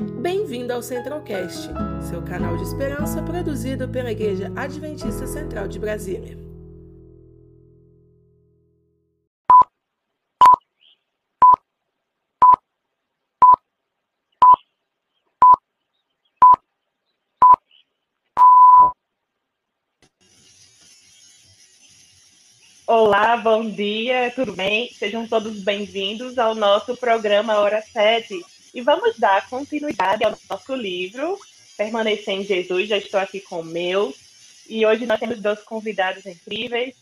Bem-vindo ao Centralcast, seu canal de esperança produzido pela Igreja Adventista Central de Brasília. Olá, bom dia, tudo bem? Sejam todos bem-vindos ao nosso programa Hora 7. E vamos dar continuidade ao nosso livro, Permanecer em Jesus. Já estou aqui com o meu. E hoje nós temos dois convidados incríveis.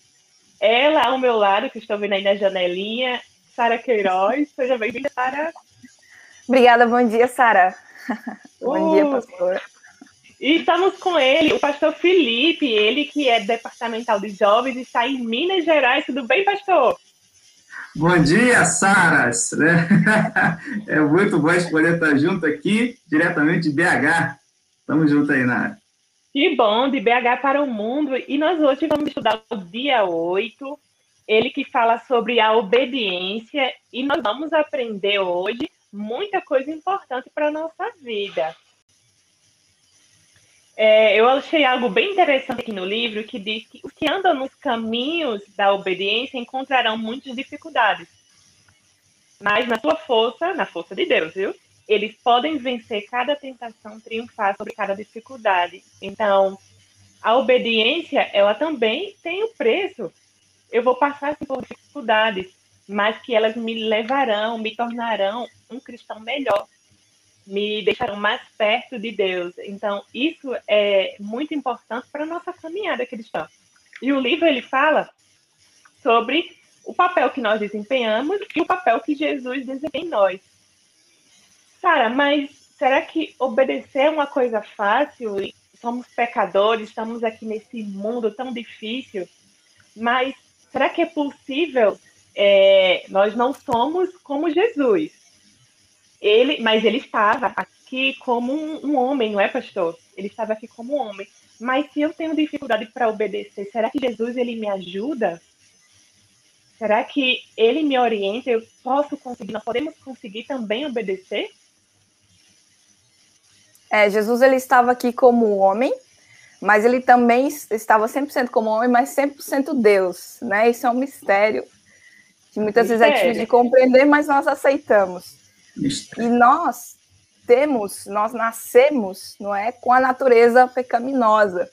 Ela ao meu lado, que estou vendo aí na janelinha, Sara Queiroz. Seja bem-vinda, Sara. Obrigada, bom dia, Sara. bom Uh! dia, pastor. E estamos com ele, o pastor Felipe, ele que é departamental de jovens e está em Minas Gerais. Tudo bem, pastor? Bom dia, Saras. né? É muito bom poder estar junto aqui, diretamente de BH. Estamos juntos aí na área. Que bom, de BH para o mundo. E nós hoje vamos estudar o dia 8, ele que fala sobre a obediência. E nós vamos aprender hoje muita coisa importante para a nossa vida. É, eu achei algo bem interessante aqui no livro que diz que os que andam nos caminhos da obediência encontrarão muitas dificuldades. Mas na sua força, na força de Deus, viu? Eles podem vencer cada tentação, triunfar sobre cada dificuldade. Então, a obediência, ela também tem o preço. Eu vou passar por dificuldades, mas que elas me levarão, me tornarão um cristão melhor me deixarão mais perto de Deus. Então, isso é muito importante para a nossa caminhada cristã. E o livro ele fala sobre o papel que nós desempenhamos e o papel que Jesus desempenha em nós. Sara, mas será que obedecer é uma coisa fácil? Somos pecadores, estamos aqui nesse mundo tão difícil, mas será que é possível? É, nós não somos como Jesus. Ele, mas ele estava aqui como um, um, homem, não é, pastor? Ele estava aqui como um homem. Mas se eu tenho dificuldade para obedecer, será que Jesus ele me ajuda? Será que ele me orienta? Eu posso conseguir? Nós podemos conseguir também obedecer? É, Jesus ele estava aqui como homem, mas ele também estava 100% como homem, mas 100% Deus, né? Isso é um mistério que muitas mistério. vezes é difícil de compreender, mas nós aceitamos. E nós temos, nós nascemos, não é, com a natureza pecaminosa.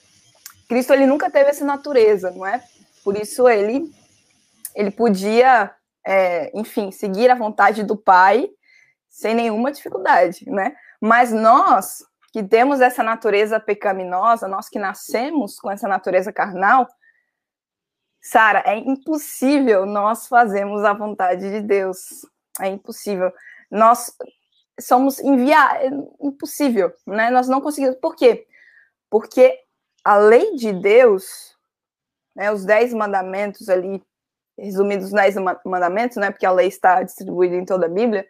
Cristo ele nunca teve essa natureza, não é? Por isso ele ele podia, é, enfim, seguir a vontade do Pai sem nenhuma dificuldade, né? Mas nós que temos essa natureza pecaminosa, nós que nascemos com essa natureza carnal, Sara, é impossível nós fazermos a vontade de Deus. É impossível nós somos enviar impossível, né? Nós não conseguimos. Por quê? Porque a lei de Deus, né, os dez mandamentos ali, resumidos nos dez mandamentos, né? Porque a lei está distribuída em toda a Bíblia,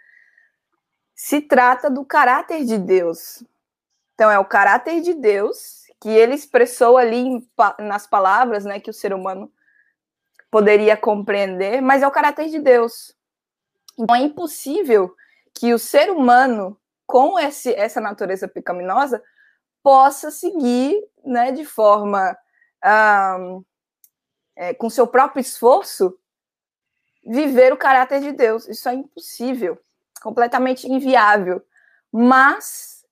se trata do caráter de Deus. Então é o caráter de Deus que ele expressou ali nas palavras, né, que o ser humano poderia compreender, mas é o caráter de Deus. Então é impossível que o ser humano, com esse, essa natureza pecaminosa, possa seguir né, de forma. Um, é, com seu próprio esforço, viver o caráter de Deus. Isso é impossível, completamente inviável. Mas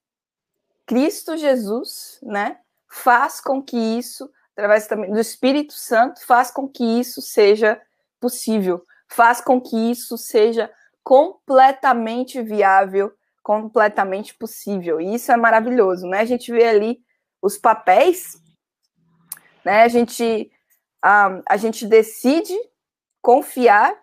Cristo Jesus, né, faz com que isso, através também do Espírito Santo, faz com que isso seja possível, faz com que isso seja completamente viável, completamente possível. E isso é maravilhoso, né? A gente vê ali os papéis, né? A gente, a, a gente decide confiar,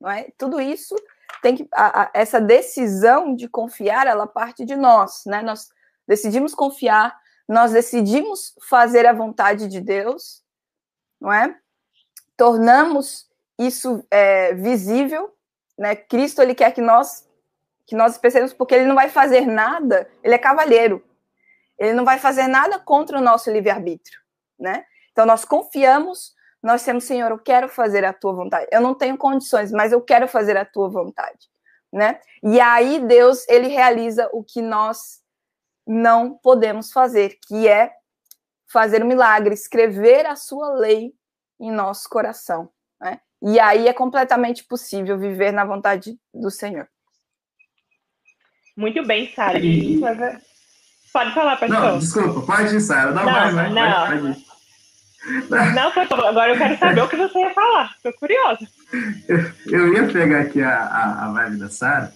não é? Tudo isso tem que a, a, essa decisão de confiar, ela parte de nós, né? Nós decidimos confiar, nós decidimos fazer a vontade de Deus, não é? Tornamos isso é, visível né? Cristo ele quer que nós que nós pensemos porque ele não vai fazer nada, ele é cavalheiro. Ele não vai fazer nada contra o nosso livre-arbítrio, né? Então nós confiamos, nós temos, Senhor, eu quero fazer a tua vontade. Eu não tenho condições, mas eu quero fazer a tua vontade. né? E aí Deus, ele realiza o que nós não podemos fazer, que é fazer um milagre, escrever a sua lei em nosso coração? E aí é completamente possível viver na vontade do Senhor. Muito bem, Sara. E... Pode falar, pastor. Não, desculpa, pode ir, Sara. Não, não, vai, vai, não. Vai, não, pastor, agora eu quero saber o que você ia falar. Estou curiosa. Eu, eu, ia pegar aqui a, a, a vibe da Sara.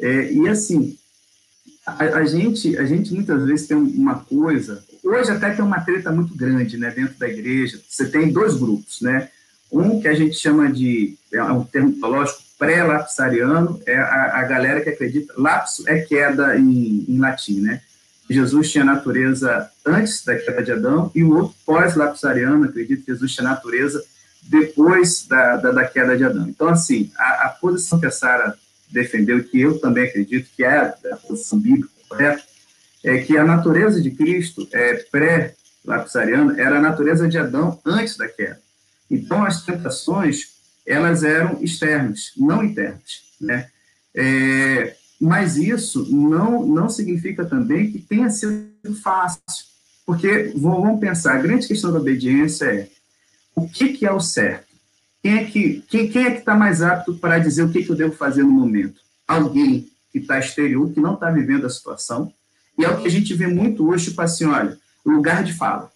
É, e assim, a, a, gente, a gente muitas vezes tem uma coisa. Hoje até tem uma treta muito grande né, dentro da igreja. Você tem dois grupos, né? Um que a gente chama de, é um termo teológico, pré-lapsariano, é a, a, galera que acredita, lapso é queda em, em latim, né? Jesus tinha natureza antes da queda de Adão, e o outro pós-lapsariano acredita que Jesus tinha natureza depois da, da, da, queda de Adão. Então, assim, a, a posição que a Sara defendeu, que eu também acredito que é a posição bíblica correta, é que a natureza de Cristo é pré-lapsariana era a natureza de Adão antes da queda. Então, as tentações, elas eram externas, não internas, né? É, mas isso não, não significa também que tenha sido fácil, porque vamos pensar, a grande questão da obediência é o que, que é o certo? Quem é que quem, quem é que está mais apto para dizer o que, que eu devo fazer no momento? Alguém que está exterior, que não está vivendo a situação, e é o que a gente vê muito hoje, tipo assim, olha, lugar de fala,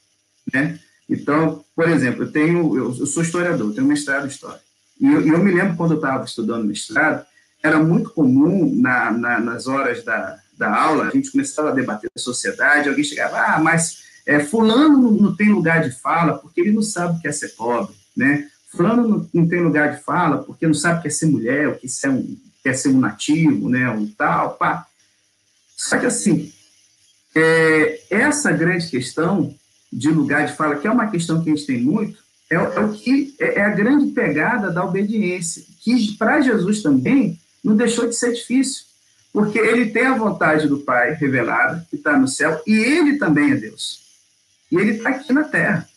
né? Então, por exemplo, eu tenho, eu, sou historiador, tenho mestrado em história, e eu, eu me lembro quando eu estava estudando mestrado, era muito comum na, na, nas horas da, da aula, a gente começava a debater a sociedade, alguém chegava, ah, mas é, fulano não, não, tem lugar de fala porque ele não sabe o que é ser pobre, né? Fulano não, não tem lugar de fala porque não sabe o que é ser mulher, o que é um, quer ser um nativo, né, um tal, pá. Só que, assim, é, essa grande questão de lugar de fala, que é uma questão que a gente tem muito, é, é o que é, é a grande pegada da obediência, que para Jesus também não deixou de ser difícil, porque ele tem a vontade do Pai revelada, que está no céu, e ele também é Deus. E ele está aqui na Terra.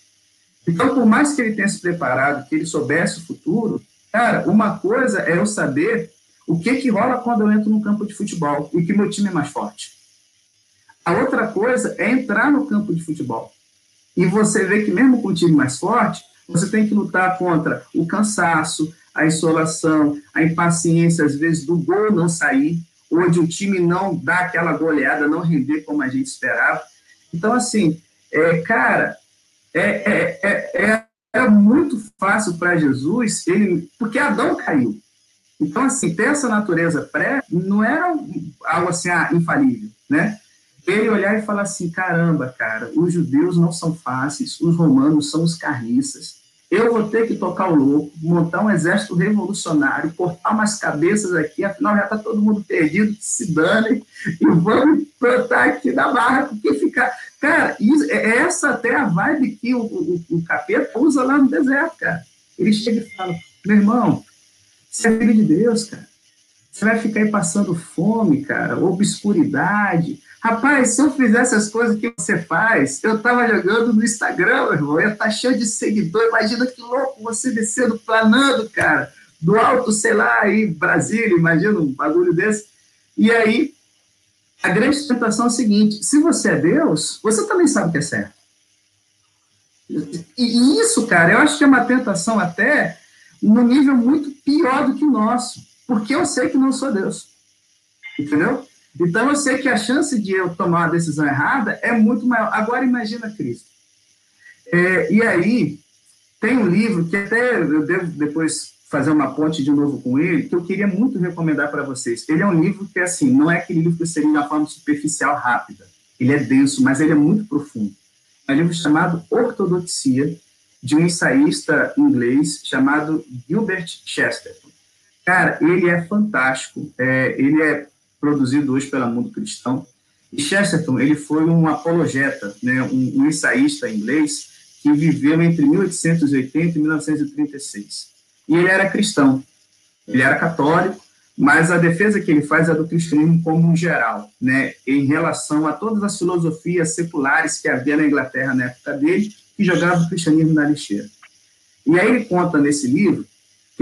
Então, por mais que ele tenha se preparado, que ele soubesse o futuro, cara, uma coisa é eu saber o que que rola quando eu entro no campo de futebol e que meu time é mais forte. A outra coisa é entrar no campo de futebol. E você vê que mesmo com o time mais forte, você tem que lutar contra o cansaço, a insolação, a impaciência, às vezes, do gol não sair, onde o time não dá aquela goleada, não render como a gente esperava. Então, assim, é, cara, é, é, é, é, é muito fácil para Jesus, ele, porque Adão caiu. Então, assim, ter essa natureza pré não era algo assim, ah, infalível, né? Ele olhar e falar assim, caramba, cara, os judeus não são fáceis, os romanos são os carniças, eu vou ter que tocar o louco, montar um exército revolucionário, cortar umas cabeças aqui, afinal já está todo mundo perdido, se dane, e vamos plantar aqui na barra, porque ficar. Cara, isso, é, é essa até a vibe que o, o, o capeta usa lá no deserto, cara. Ele chega e fala: meu irmão, você é filho de Deus, cara. Você vai ficar aí passando fome, cara, obscuridade, Rapaz, se eu fizesse as coisas que você faz, eu tava jogando no Instagram, meu irmão, ia estar tá cheio de seguidor. Imagina que louco você descendo, planando, cara, do alto, sei lá, aí, Brasília, imagina um bagulho desse. E aí, a grande tentação é a seguinte: se você é Deus, você também sabe o que é certo. E isso, cara, eu acho que é uma tentação até num nível muito pior do que o nosso, porque eu sei que não sou Deus. Entendeu? Então, eu sei que a chance de eu tomar uma decisão errada é muito maior. Agora, imagina Cristo. É, e aí, tem um livro que até eu devo depois fazer uma ponte de novo com ele, que eu queria muito recomendar para vocês. Ele é um livro que, assim, não é aquele livro que seria uma forma superficial, rápida. Ele é denso, mas ele é muito profundo. É um livro chamado Ortodoxia, de um ensaísta inglês chamado Gilbert Chesterton. Cara, ele é fantástico. É, ele é produzido hoje pela Mundo Cristão. E Chesterton, ele foi um apologeta, né, um, um ensaísta inglês que viveu entre 1880 e 1936. E ele era cristão, ele era católico, mas a defesa que ele faz é do cristianismo como um geral, né, em relação a todas as filosofias seculares que havia na Inglaterra na época dele, que jogavam o cristianismo na lixeira. E aí ele conta nesse livro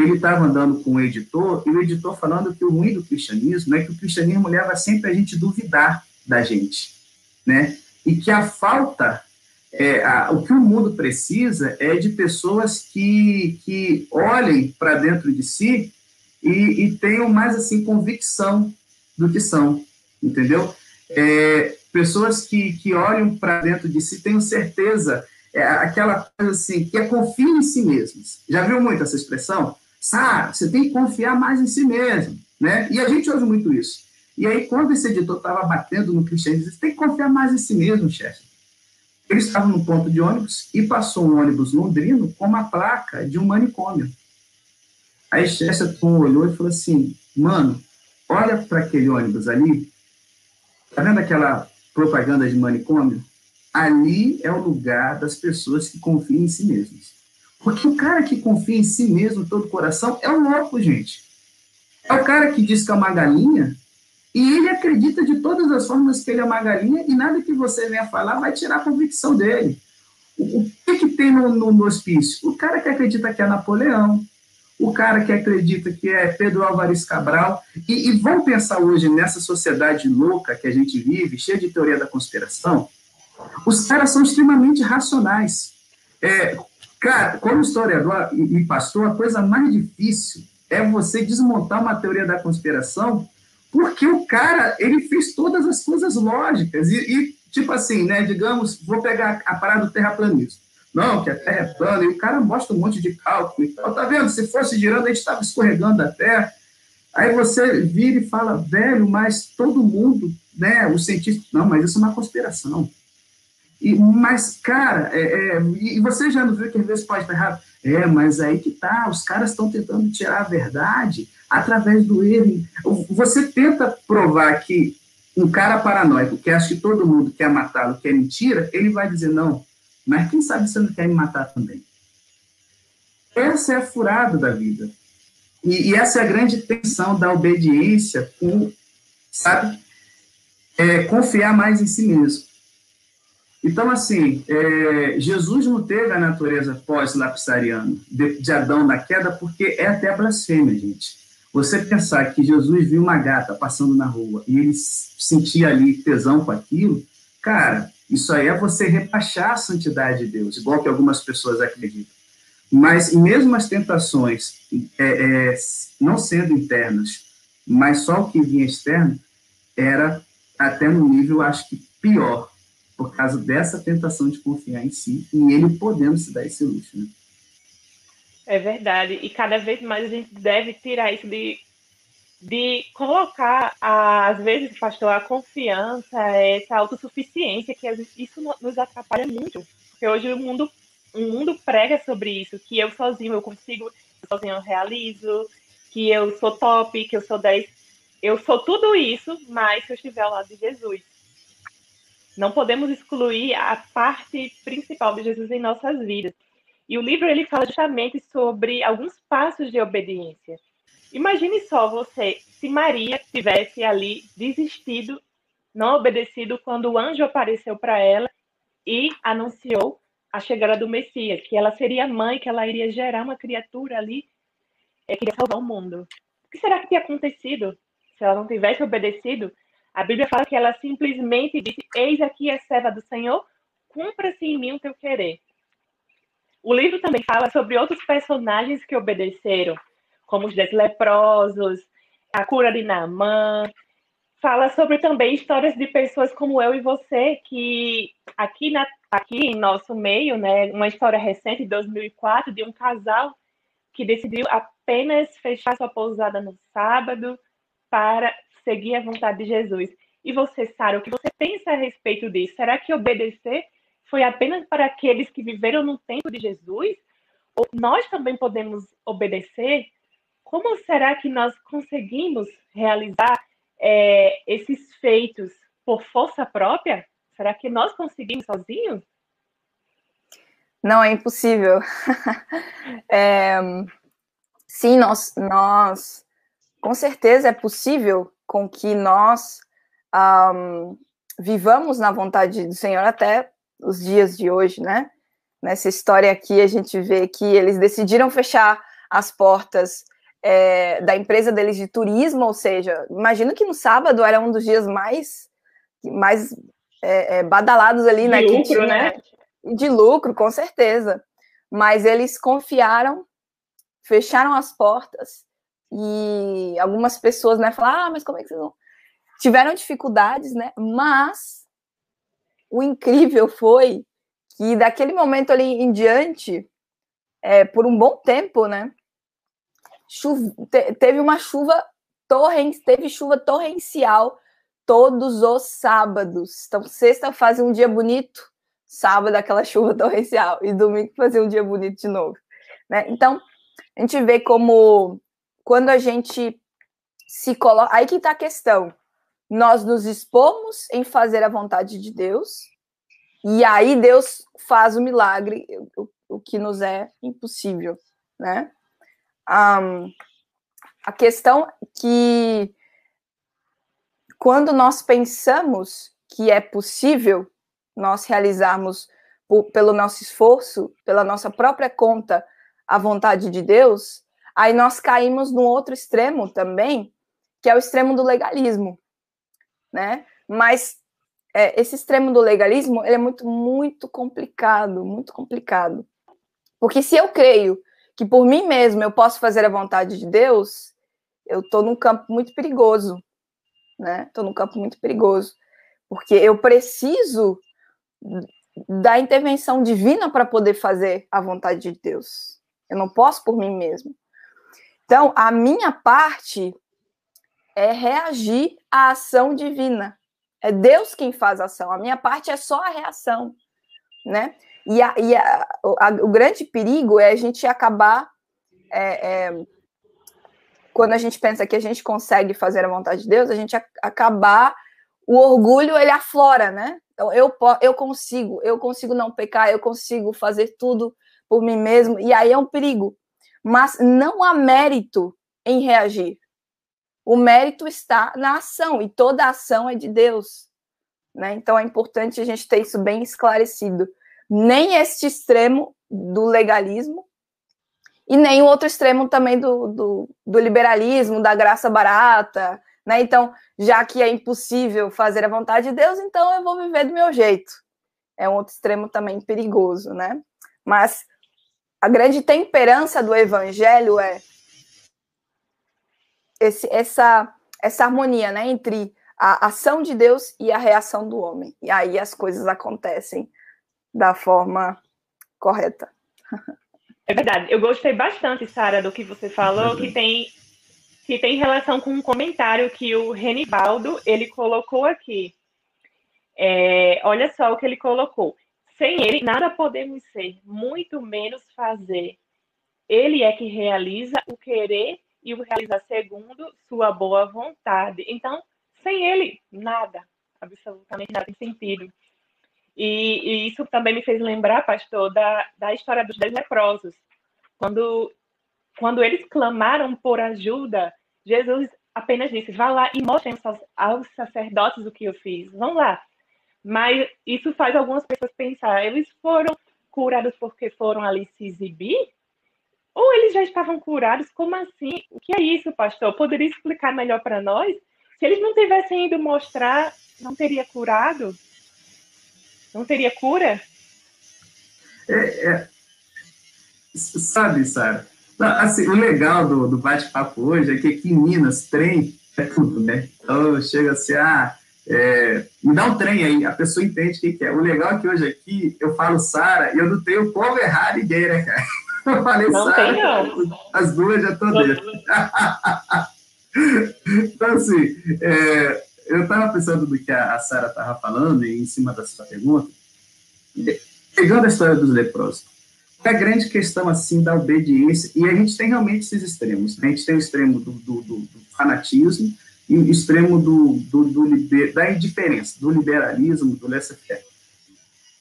ele estava andando com o editor, e o editor falando que o ruim do cristianismo é que o cristianismo leva sempre a gente duvidar da gente, né? E que a falta, é, a, o que o mundo precisa é de pessoas que, que olhem para dentro de si e, e, tenham mais, assim, convicção do que são, entendeu? É, pessoas que, que olham para dentro de si tenham certeza, é, aquela coisa assim, que é confia em si mesmos. Já viu muito essa expressão? Sara, você tem que confiar mais em si mesmo, né? E a gente ouve muito isso. E aí, quando esse editor estava batendo no cristianismo, você tem que confiar mais em si mesmo, chefe. Ele estava no ponto de ônibus e passou um ônibus londrino com uma placa de um manicômio. Aí Chesterton olhou e falou assim, mano, olha para aquele ônibus ali, tá vendo aquela propaganda de manicômio? Ali é o lugar das pessoas que confiam em si mesmas. Porque o cara que confia em si mesmo, todo o coração, é um louco, gente. É o cara que diz que é uma galinha e ele acredita de todas as formas que ele é uma galinha e nada que você venha falar vai tirar a convicção dele. O, o que, que tem no, no, no hospício? O cara que acredita que é Napoleão, o cara que acredita que é Pedro Álvares Cabral. E, e vamos pensar hoje nessa sociedade louca que a gente vive, cheia de teoria da conspiração. Os caras são extremamente racionais. É, Cara, como historiador e pastor, a coisa mais difícil é você desmontar uma teoria da conspiração, porque o cara, ele fez todas as coisas lógicas. E, e tipo assim, né, digamos, vou pegar a parada do terraplanismo. Não, que a Terra é plana, e o cara mostra um monte de cálculo e tal. Tá vendo? Se fosse girando, a gente estava escorregando da Terra. Aí você vira e fala, velho, mas todo mundo, né, os cientistas, não, mas isso é uma conspiração. E, mas, cara, é, é, e você já não viu que às vezes pode estar errado? É, mas aí que tá, os caras estão tentando tirar a verdade através do erro. Você tenta provar que um cara paranoico que acha que todo mundo quer matá-lo, que é mentira, ele vai dizer não, mas quem sabe você não quer me matar também? Essa é a furada da vida. E, e essa é a grande tensão da obediência com, sabe, é, confiar mais em si mesmo. Então, assim, é, Jesus não teve a natureza pós-lapsariana de, de, Adão na queda, porque é até blasfêmia, gente. Você pensar que Jesus viu uma gata passando na rua e ele sentia ali tesão com aquilo, cara, isso aí é você rebaixar a santidade de Deus, igual que algumas pessoas acreditam. Mas mesmo as tentações, é, é, não sendo internas, mas só o que vinha externo, era até no nível, acho que pior, por causa dessa tentação de confiar em si e ele podendo se dar esse luxo. Né? É verdade. E cada vez mais a gente deve tirar isso de, de colocar, às vezes, pastor, a confiança, essa autossuficiência, que isso nos atrapalha muito. Porque hoje o mundo, o mundo prega sobre isso, que eu sozinho eu consigo, eu sozinho eu realizo, que eu sou top, que eu sou 10. Eu sou tudo isso, mas se eu estiver ao lado de Jesus não podemos excluir a parte principal de Jesus em nossas vidas. E o livro ele fala justamente sobre alguns passos de obediência. Imagine só você, se Maria tivesse ali desistido, não obedecido quando o anjo apareceu para ela e anunciou a chegada do Messias, que ela seria mãe, que ela iria gerar uma criatura ali é, que iria salvar o mundo. O que será que teria acontecido se ela não tivesse obedecido? A Bíblia fala que ela simplesmente disse: Eis aqui a serva do Senhor, cumpra-se em mim o teu querer. O livro também fala sobre outros personagens que obedeceram, como os dez leprosos, a cura de Naamã. Fala sobre também histórias de pessoas como eu e você, que aqui, na, aqui em nosso meio, né, uma história recente, de 2004, de um casal que decidiu apenas fechar sua pousada no sábado para seguir a vontade de Jesus. E você, Sara, o que você pensa a respeito disso? Será que obedecer foi apenas para aqueles que viveram no tempo de Jesus? Ou nós também podemos obedecer? Como será que nós conseguimos realizar é, esses feitos por força própria? Será que nós conseguimos sozinhos? Não, é impossível. é, sim, nós, nós, com certeza é possível com que nós um, vivamos na vontade do Senhor até os dias de hoje, né? Nessa história aqui, a gente vê que eles decidiram fechar as portas é, da empresa deles de turismo, ou seja, imagino que no sábado era um dos dias mais, mais é, é, badalados ali, de né? Lucro, tinha, né? De lucro, com certeza. Mas eles confiaram, fecharam as portas e algumas pessoas, né, falaram, ah, mas como é que vocês vão? Tiveram dificuldades, né? Mas o incrível foi que daquele momento ali em diante, é, por um bom tempo, né? Chuva, te, teve uma chuva torren, teve chuva torrencial todos os sábados. Então, sexta fazia um dia bonito, sábado aquela chuva torrencial e domingo fazia um dia bonito de novo. Né? Então, a gente vê como quando a gente se coloca. Aí que está a questão. Nós nos expomos em fazer a vontade de Deus, e aí Deus faz o milagre, o, o que nos é impossível, né? Um, a questão que quando nós pensamos que é possível nós realizarmos por, pelo nosso esforço, pela nossa própria conta, a vontade de Deus, aí nós caímos num outro extremo também, que é o extremo do legalismo, né? Mas é, esse extremo do legalismo ele é muito, muito complicado, muito complicado. Porque se eu creio que por mim mesmo eu posso fazer a vontade de Deus, eu estou num campo muito perigoso, né? Estou num campo muito perigoso, porque eu preciso da intervenção divina para poder fazer a vontade de Deus. Eu não posso por mim mesmo. Então, a minha parte é reagir à ação divina. É Deus quem faz a ação. A minha parte é só a reação, né? E, a, e a, a, o grande perigo é a gente acabar é, é, quando a gente pensa que a gente consegue fazer a vontade de Deus, a gente acabar o orgulho ele aflora, né? Então eu eu consigo, eu consigo não pecar, eu consigo fazer tudo por mim mesmo e aí é um perigo. Mas não há mérito em reagir. O mérito está na ação e toda ação é de Deus, né? Então é importante a gente ter isso bem esclarecido. Nem este extremo do legalismo e nem o outro extremo também do, do, do liberalismo, da graça barata, né? Então, já que é impossível fazer a vontade de Deus, então eu vou viver do meu jeito. É um outro extremo também perigoso, né? Mas a grande temperança do evangelho é esse, essa, essa harmonia né, entre a ação de Deus e a reação do homem. E aí as coisas acontecem da forma correta. É verdade. Eu gostei bastante, Sara, do que você falou, que tem que tem relação com um comentário que o Renivaldo ele colocou aqui. É, olha só o que ele colocou. Sem ele, nada podemos ser, muito menos fazer. Ele é que realiza o querer e o realiza segundo sua boa vontade. Então, sem ele, nada, absolutamente nada tem sentido. E, e, isso também me fez lembrar, pastor, da, da história dos dez leprosos. Quando, quando eles clamaram por ajuda, Jesus apenas disse: vá lá e mostrem aos sacerdotes o que eu fiz. Vão lá. Mas isso faz algumas pessoas pensar: eles foram curados porque foram ali se exibir? Ou eles já estavam curados? Como assim? O que é isso, pastor? Poderia explicar melhor para nós? Se eles não tivessem ido mostrar, não teria curado? Não teria cura? É, é. Sabe, Sara? Assim, o legal do, do bate-papo hoje é que aqui em Minas, trem é tudo, né? Então, chega assim, ah, é, me dá um trem aí, a pessoa entende o que, que, é. O legal é que hoje aqui eu falo Sara e eu não tenho como errar ninguém, né, cara? Eu falei Sara, as duas já estão dentro. então, assim, é, eu estava pensando do que a, a Sara estava falando, e em cima da sua pergunta, pegando a história dos leprosos. É a grande questão, assim, da obediência, e a gente tem realmente esses extremos. Né? A gente tem o extremo do, do, do, do fanatismo extremo do, do, do da indiferença, do liberalismo, do laissez-faire.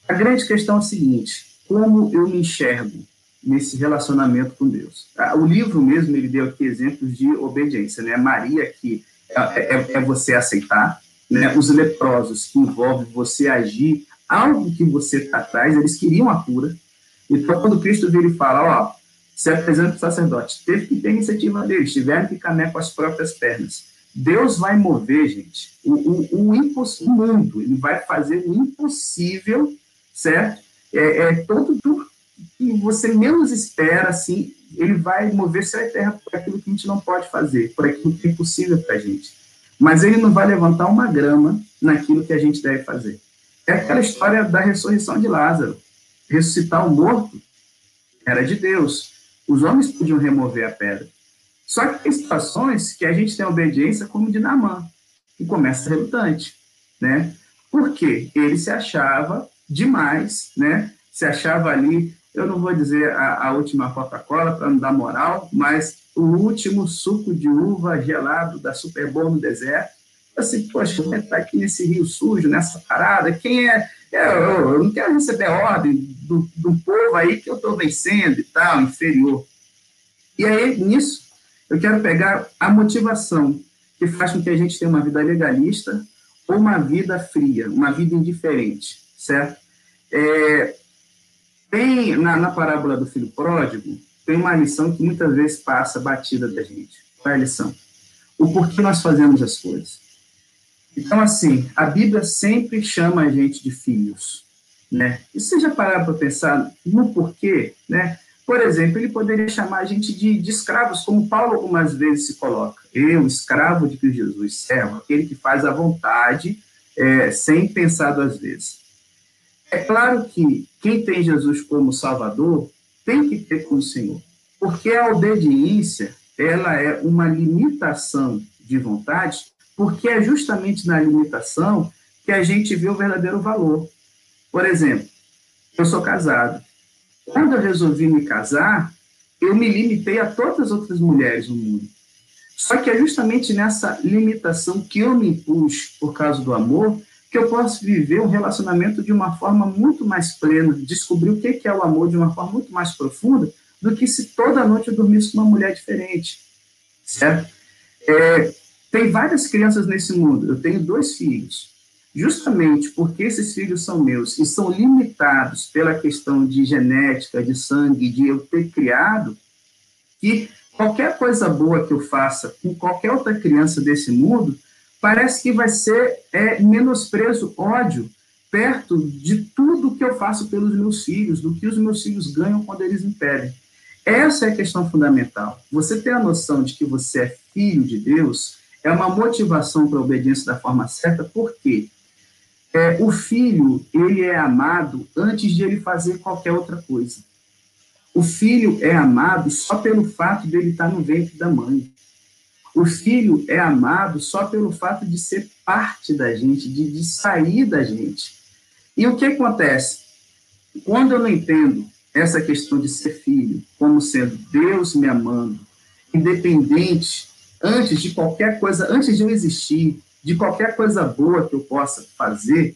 A grande questão é a seguinte, como eu me enxergo nesse relacionamento com Deus? Ah, o livro mesmo, ele deu aqui exemplos de obediência, né? Maria, que é, é, é você aceitar, né? Os leprosos, que envolve você agir algo que você está atrás, eles queriam a cura. Então, quando Cristo vira e fala, ó, se apresenta para o sacerdote. Teve que ter iniciativa deles, tiveram que caminhar com as próprias pernas. Deus vai mover, gente, o, o, o, o mundo, ele vai fazer o impossível, certo? É, é todo, tudo que você menos espera, assim, ele vai mover céu terra por aquilo que a gente não pode fazer, por aquilo que é impossível para a gente. Mas ele não vai levantar uma grama naquilo que a gente deve fazer. É aquela história da ressurreição de Lázaro. Ressuscitar o morto era de Deus. Os homens podiam remover a pedra. Só que tem situações que a gente tem obediência como de Namã, que começa relutante, né? Porque ele se achava demais, né? Se achava ali eu não vou dizer a, a última Coca-Cola para não dar moral, mas o último suco de uva gelado da Super Bowl no deserto. Assim, poxa, como é que tá aqui nesse rio sujo, nessa parada? Quem é? Eu, eu, eu não quero receber ordem do, do povo aí que eu estou vencendo e tal, inferior. E aí, nisso, eu quero pegar a motivação que faz com que a gente tenha uma vida legalista ou uma vida fria, uma vida indiferente, certo? É, tem, na, na parábola do filho pródigo, tem uma lição que muitas vezes passa batida da gente. Qual é a lição? O porquê nós fazemos as coisas. Então, assim, a Bíblia sempre chama a gente de filhos, né? E você já pararam para pensar no porquê, né? Por exemplo, ele poderia chamar a gente de, de, escravos, como Paulo algumas vezes se coloca. Eu, escravo de Cristo Jesus, servo, aquele que faz a vontade é, sem pensar duas vezes. É claro que quem tem Jesus como Salvador tem que ter como Senhor, porque a obediência ela é uma limitação de vontade, porque é justamente na limitação que a gente vê o verdadeiro valor. Por exemplo, eu sou casado. Quando eu resolvi me casar, eu me limitei a todas as outras mulheres no mundo. Só que é justamente nessa limitação que eu me impus por causa do amor que eu posso viver um relacionamento de uma forma muito mais plena, descobrir o que é o amor de uma forma muito mais profunda do que se toda noite eu dormisse com uma mulher diferente, certo? É, tem várias crianças nesse mundo, eu tenho dois filhos. Justamente porque esses filhos são meus e são limitados pela questão de genética, de sangue, de eu ter criado, que qualquer coisa boa que eu faça com qualquer outra criança desse mundo parece que vai ser é, menosprezo, ódio, perto de tudo que eu faço pelos meus filhos, do que os meus filhos ganham quando eles me pedem. Essa é a questão fundamental. Você ter a noção de que você é filho de Deus é uma motivação para a obediência da forma certa, porque é, o filho ele é amado antes de ele fazer qualquer outra coisa. O filho é amado só pelo fato de ele estar no ventre da mãe. O filho é amado só pelo fato de ser parte da gente, de, de sair da gente. E o que acontece? Quando eu não entendo essa questão de ser filho como sendo Deus me amando, independente, antes de qualquer coisa, antes de eu existir, de qualquer coisa boa que eu possa fazer,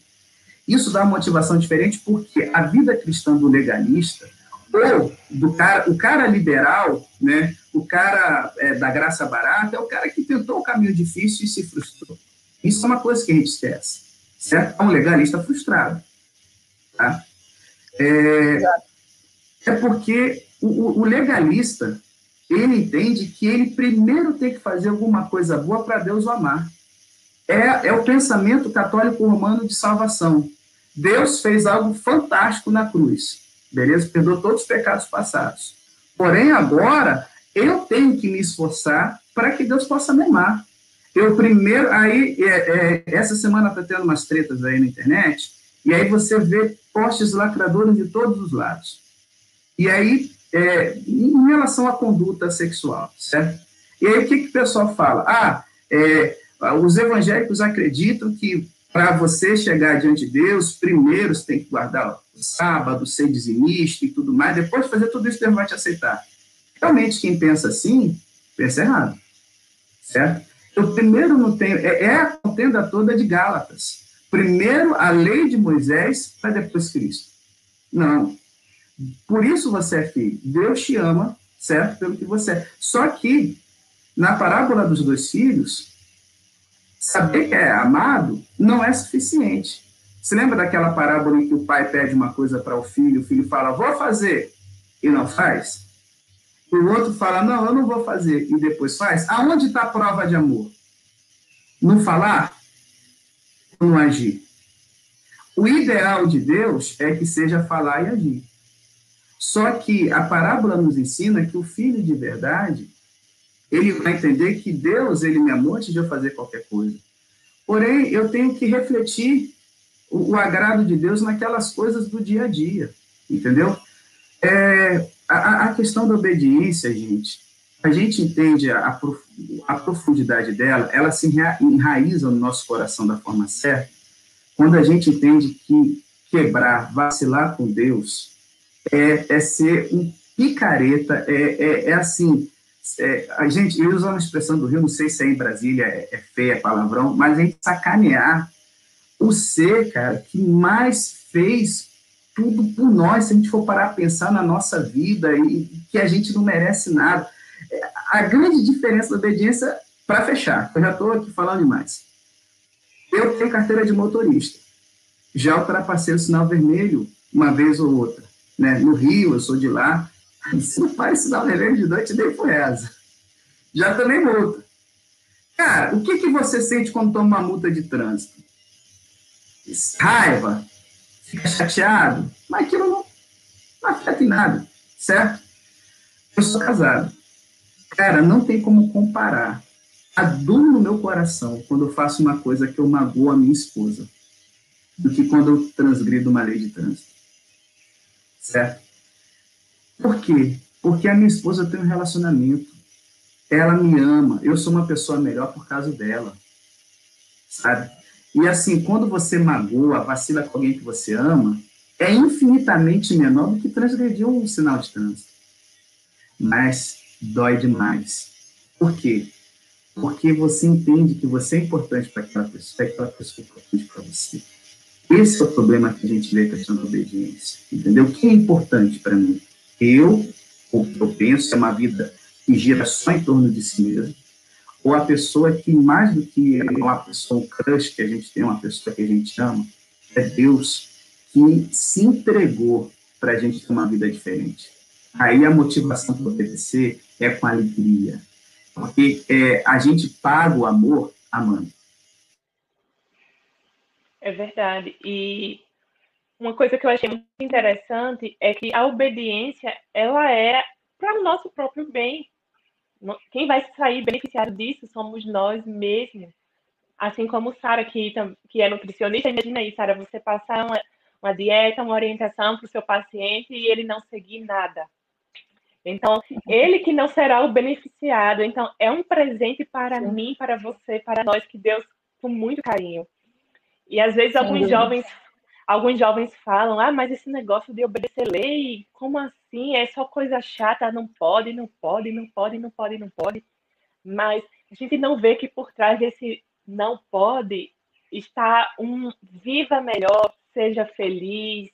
isso dá uma motivação diferente porque a vida cristã do legalista, ou do cara, o cara liberal, né, o cara é, da graça barata, é o cara que tentou o caminho difícil e se frustrou. Isso é uma coisa que a gente esquece, certo? É um legalista frustrado. Tá? É, é porque o, o legalista, ele entende que ele primeiro tem que fazer alguma coisa boa para Deus o amar. É, é o pensamento católico romano de salvação. Deus fez algo fantástico na cruz, beleza? Perdoou todos os pecados passados. Porém, agora, eu tenho que me esforçar para que Deus possa me amar. Eu primeiro, aí, é, é, essa semana está tendo umas tretas aí na internet, e aí você vê postes lacradores de todos os lados. E aí, é, em relação à conduta sexual, certo? E aí, o que, que o pessoal fala? Ah, é, os evangélicos acreditam que para você chegar diante de Deus, primeiro você tem que guardar o sábado, ser dizimista e tudo mais, depois de fazer tudo isso, Deus vai te aceitar. Realmente, quem pensa assim, pensa errado. Certo? Eu primeiro não tenho. É, é a contenda toda de Gálatas. Primeiro a lei de Moisés, para depois Cristo. Não. Por isso você é filho. Deus te ama, certo? Pelo que você é. Só que, na parábola dos dois filhos, saber que é amado não é suficiente. Você lembra daquela parábola em que o pai pede uma coisa para o filho, o filho fala, vou fazer, e não faz? O outro fala, não, eu não vou fazer, e depois faz. Aonde está a prova de amor? No falar no agir? O ideal de Deus é que seja falar e agir. Só que a parábola nos ensina que o filho de verdade, ele vai entender que Deus, ele me amou antes de eu fazer qualquer coisa. Porém, eu tenho que refletir o, o agrado de Deus naquelas coisas do dia a dia, entendeu? É, a, a, questão da obediência, gente, a gente entende a, a profundidade dela, ela se enraiza no nosso coração da forma certa, quando a gente entende que quebrar, vacilar com Deus, é, é ser um picareta, é, é, é assim, é, a gente, uso uma expressão do Rio, não sei se é em Brasília, é, é feia, palavrão, mas a gente sacanear o ser, cara, que mais fez tudo por nós, se a gente for parar a pensar na nossa vida e que a gente não merece nada. É, a grande diferença da obediência, para fechar, eu já estou aqui falando demais. Eu tenho carteira de motorista. Já ultrapassei o sinal vermelho uma vez ou outra. Né? No Rio, eu sou de lá. Se não faz sinal vermelho de noite, nem por essa. Já tomei multa. Cara, o que, que você sente quando toma uma multa de trânsito? Raiva, fica chateado, mas aquilo não, não afeta em nada, certo? Eu sou casado. Cara, não tem como comparar a dor no meu coração quando eu faço uma coisa que eu magoo a minha esposa do que quando eu transgrido uma lei de trânsito. Certo? Por quê? Porque a minha esposa tem um relacionamento. Ela me ama. Eu sou uma pessoa melhor por causa dela. Sabe? E assim, quando você magoa, vacila com alguém que você ama, é infinitamente menor do que transgredir um sinal de trânsito. Mas dói demais. Por quê? Porque você entende que você é importante para aquela pessoa, aquela pessoa é importante para você. Esse é o problema que a gente vê com a questão da obediência. Entendeu? O que é importante para mim? Eu, o que eu penso, é uma vida que gira só em torno de si mesmo ou a pessoa que, mais do que uma pessoa, um crush que a gente tem, uma pessoa que a gente ama, é Deus que se entregou para a gente ter uma vida diferente. Aí a motivação para obedecer é com alegria, porque é, a gente paga o amor amando. É verdade. E uma coisa que eu achei muito interessante é que a obediência ela é para o nosso próprio bem quem vai sair beneficiado disso somos nós mesmos. Assim como Sara, que, que é nutricionista, imagina aí, Sara, você passar uma, uma dieta, uma orientação para o seu paciente e ele não seguir nada. Então, ele que não será o beneficiado. Então, é um presente para Sim. mim, para você, para nós, que Deus, com muito carinho. E às vezes Sim. alguns jovens alguns jovens falam, ah, mas esse negócio de obedecer lei, como assim? É só coisa chata, não pode, não pode, não pode, não pode, não pode. Mas a gente não vê que por trás desse não pode está um viva melhor, seja feliz,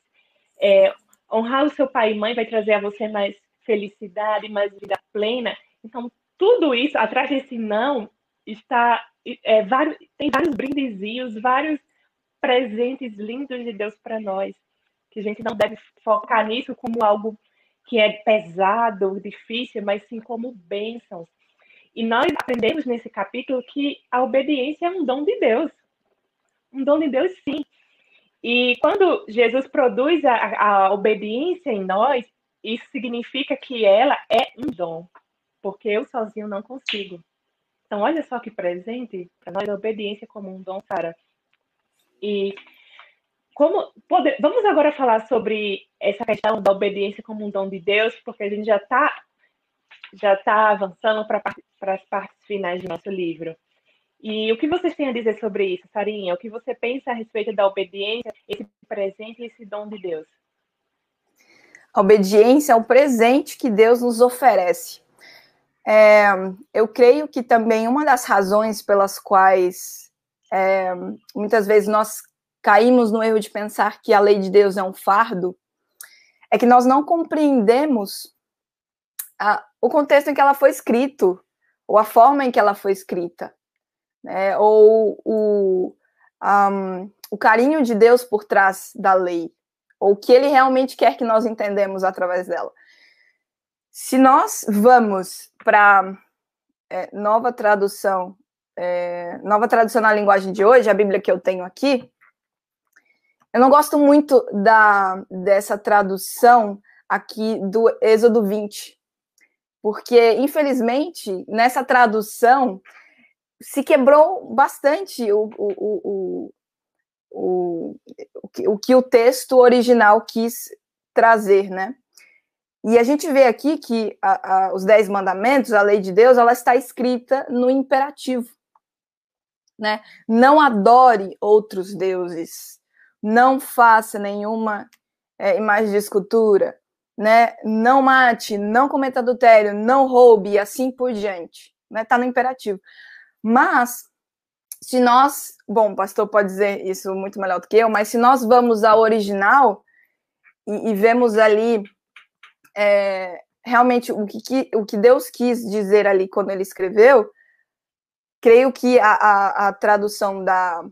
é, honrar o seu pai e mãe vai trazer a você mais felicidade, mais vida plena. Então, tudo isso, atrás desse não, está é, vários, tem vários brindezinhos, vários presentes lindos de Deus para nós, que a gente não deve focar nisso como algo que é pesado, difícil, mas sim como bênçãos. E nós aprendemos nesse capítulo que a obediência é um dom de Deus. Um dom de Deus, sim. E quando Jesus produz a, a obediência em nós, isso significa que ela é um dom, porque eu sozinho não consigo. Então, olha só que presente para nós a obediência como um dom, Sara. E como pode, vamos agora falar sobre essa questão da obediência como um dom de Deus, porque a gente já está já tá avançando para as partes finais do nosso livro. E o que vocês têm a dizer sobre isso, Sarinha? O que você pensa a respeito da obediência, esse presente e esse dom de Deus? A obediência é o presente que Deus nos oferece. É, eu creio que também uma das razões pelas quais é, muitas vezes nós caímos no erro de pensar que a lei de Deus é um fardo, é que nós não compreendemos a, o contexto em que ela foi escrito, ou a forma em que ela foi escrita, né, ou o, um, o carinho de Deus por trás da lei, ou o que ele realmente quer que nós entendemos através dela. se nós vamos para é, nova tradução, é, nova tradução na linguagem de hoje, a Bíblia que eu tenho aqui, eu não gosto muito da, dessa tradução aqui do Êxodo 20, porque, infelizmente, nessa tradução se quebrou bastante o, o, o, o, que, o texto original quis trazer, né? E a gente vê aqui que os Dez Mandamentos, a lei de Deus, ela está escrita no imperativo, né? Não adore outros deuses, não faça nenhuma é, imagem de escultura, né? Não mate, não cometa adultério, não roube e assim por diante, né? Tá no imperativo. Mas se nós, bom, o pastor pode dizer isso muito melhor do que eu, mas se nós vamos ao original e, e vemos ali é, realmente o que, o que Deus quis dizer ali quando ele escreveu, creio que a, a, a tradução da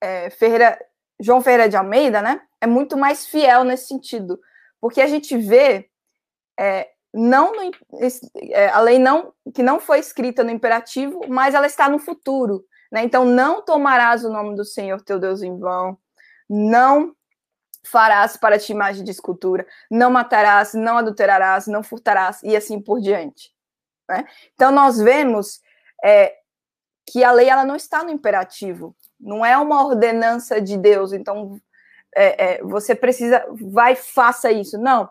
é, Ferreira, João Ferreira de Almeida, né, é muito mais fiel nesse sentido, porque a gente vê é, não no, é, a lei não que não foi escrita no imperativo, mas ela está no futuro, né? Então não tomarás o nome do Senhor teu Deus em vão, não farás para ti imagem de escultura, não matarás, não adulterarás, não furtarás e assim por diante. Né? Então nós vemos é, que a lei ela não está no imperativo, não é uma ordenança de Deus. Então é, é, você precisa, vai, faça isso. Não.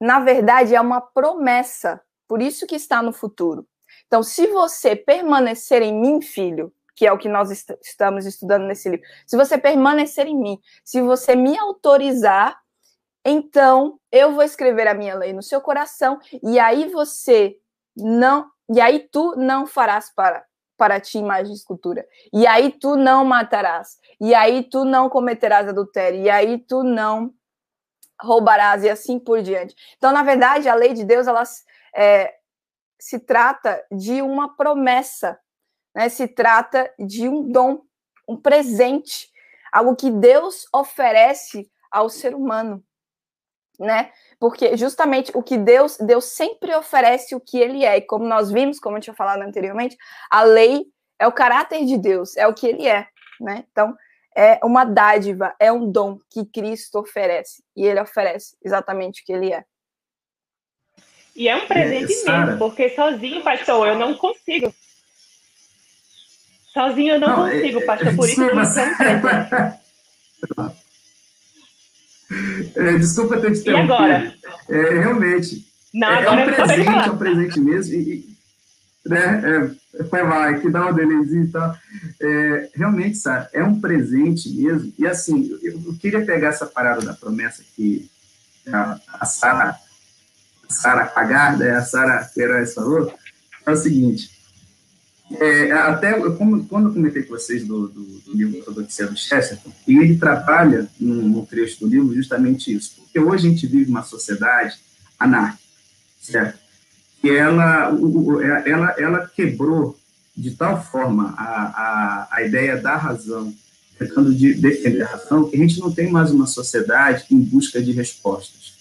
Na verdade, é uma promessa, por isso que está no futuro. Então, se você permanecer em mim, filho, que é o que nós est estamos estudando nesse livro. Se você permanecer em mim, se você me autorizar, então eu vou escrever a minha lei no seu coração e aí você não, e aí tu não farás para para ti imagem de escultura. E aí tu não matarás. E aí tu não cometerás adultério. E aí tu não roubarás e assim por diante. Então, na verdade, a lei de Deus ela é, se trata de uma promessa né, se trata de um dom, um presente, algo que Deus oferece ao ser humano, né? Porque justamente o que Deus, Deus sempre oferece o que ele é, e como nós vimos, como eu tinha falado anteriormente, a lei é o caráter de Deus, é o que ele é, né? Então, é uma dádiva, é um dom que Cristo oferece, e ele oferece exatamente o que ele é. E é um presente é, mesmo, porque sozinho, pastor, eu não consigo Sozinho eu não, não consigo, é, pastor, por isso que você... é, Desculpa ter te interrompido. E agora? É, realmente. Não, é, agora é um presente, é um presente mesmo. E, né, é, foi lá, que dá uma belezinha e tal. É, realmente, Sara, é um presente mesmo. E assim, eu, eu, queria pegar essa parada da promessa que a, a Sara, Sara Pagarda, a Sara Queiroz falou, é o seguinte, é, até como, quando eu comentei com vocês do, do, do livro Ortodoxia do Chesterton, e ele trabalha no, no, trecho do livro justamente isso, porque hoje a gente vive uma sociedade anárquica, certo? Que ela, o, ela, ela quebrou de tal forma a, a, a ideia da razão, tentando de defender a razão, que a gente não tem mais uma sociedade em busca de respostas.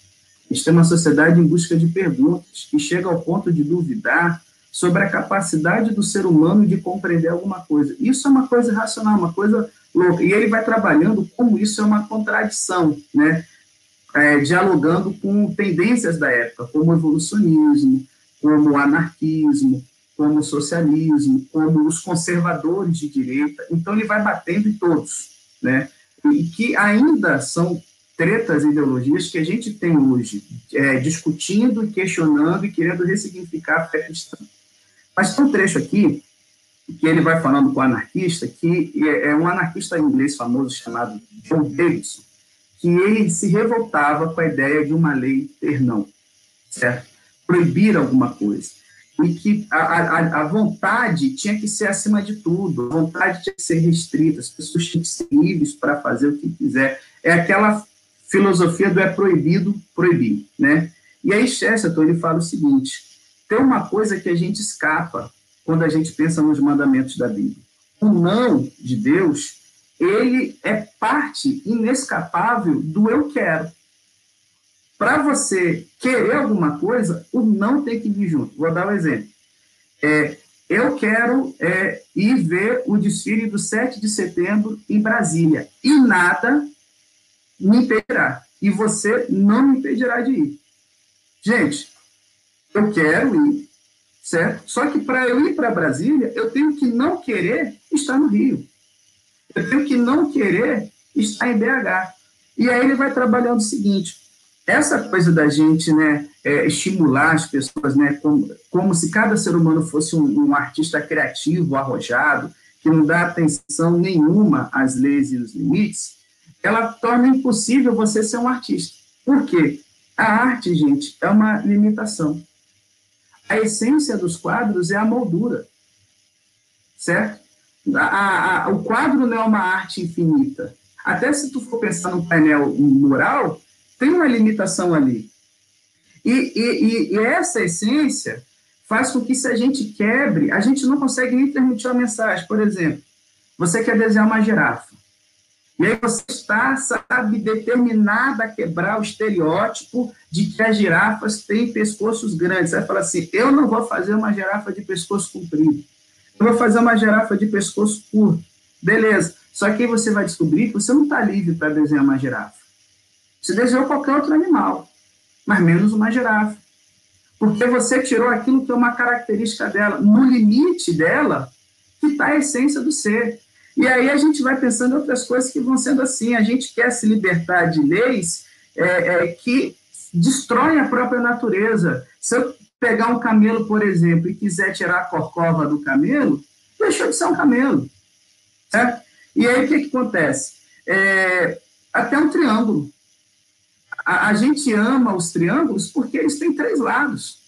A gente tem uma sociedade em busca de perguntas, que chega ao ponto de duvidar sobre a capacidade do ser humano de compreender alguma coisa. Isso é uma coisa racional, uma coisa louca. E ele vai trabalhando como isso é uma contradição, né? É, dialogando com tendências da época, como o evolucionismo, como o anarquismo, como o socialismo, como os conservadores de direita. Então, ele vai batendo em todos, né? E que ainda são tretas ideologias que a gente tem hoje, é, discutindo, questionando e querendo ressignificar a fé cristã. Mas tem um trecho aqui que ele vai falando com o anarquista, que é, é um anarquista inglês famoso chamado John Davidson, que ele se revoltava com a ideia de uma lei ter não, certo? Proibir alguma coisa. E que a, a, a vontade tinha que ser acima de tudo, a vontade tinha que ser restrita, as pessoas tinham que ser livres para fazer o que quiser. É aquela filosofia do é proibido proibir, né? E aí Chesterton ele fala o seguinte, tem uma coisa que a gente escapa quando a gente pensa nos mandamentos da Bíblia. O não de Deus, ele é parte inescapável do eu quero. para você querer alguma coisa, o não tem que vir junto. Vou dar um exemplo. É, eu quero é, ir ver o desfile do 7 de setembro em Brasília. E nada me impedirá. E você não me impedirá de ir. Gente, eu quero ir, certo? Só que para eu ir para Brasília, eu tenho que não querer estar no Rio. Eu tenho que não querer estar em BH. E aí ele vai trabalhando o seguinte: essa coisa da gente né, é, estimular as pessoas, né, como, como se cada ser humano fosse um, um, artista criativo, arrojado, que não dá atenção nenhuma às leis e os limites, ela torna impossível você ser um artista. Por quê? A arte, gente, é uma limitação. A essência dos quadros é a moldura, certo? A, a, o quadro não é uma arte infinita. Até se tu for pensar no painel mural, tem uma limitação ali. E, e, e, essa essência faz com que, se a gente quebre, a gente não consegue nem transmitir uma mensagem. Por exemplo, você quer desenhar uma girafa. E aí você está, sabe, determinada a quebrar o estereótipo de que as girafas têm pescoços grandes. Você vai falar assim, eu não vou fazer uma girafa de pescoço comprido. Eu vou fazer uma girafa de pescoço curto. Beleza. Só que aí você vai descobrir que você não está livre para desenhar uma girafa. Você desenhou qualquer outro animal, mas menos uma girafa. Porque você tirou aquilo que é uma característica dela, no limite dela, que está a essência do ser. E aí a gente vai pensando em outras coisas que vão sendo assim. A gente quer se libertar de leis é, é, que destroem a própria natureza. Se eu pegar um camelo, por exemplo, e quiser tirar a corcova do camelo, deixou de ser um camelo. Certo? E aí o que, que acontece? É, até um triângulo a, a gente ama os triângulos porque eles têm três lados.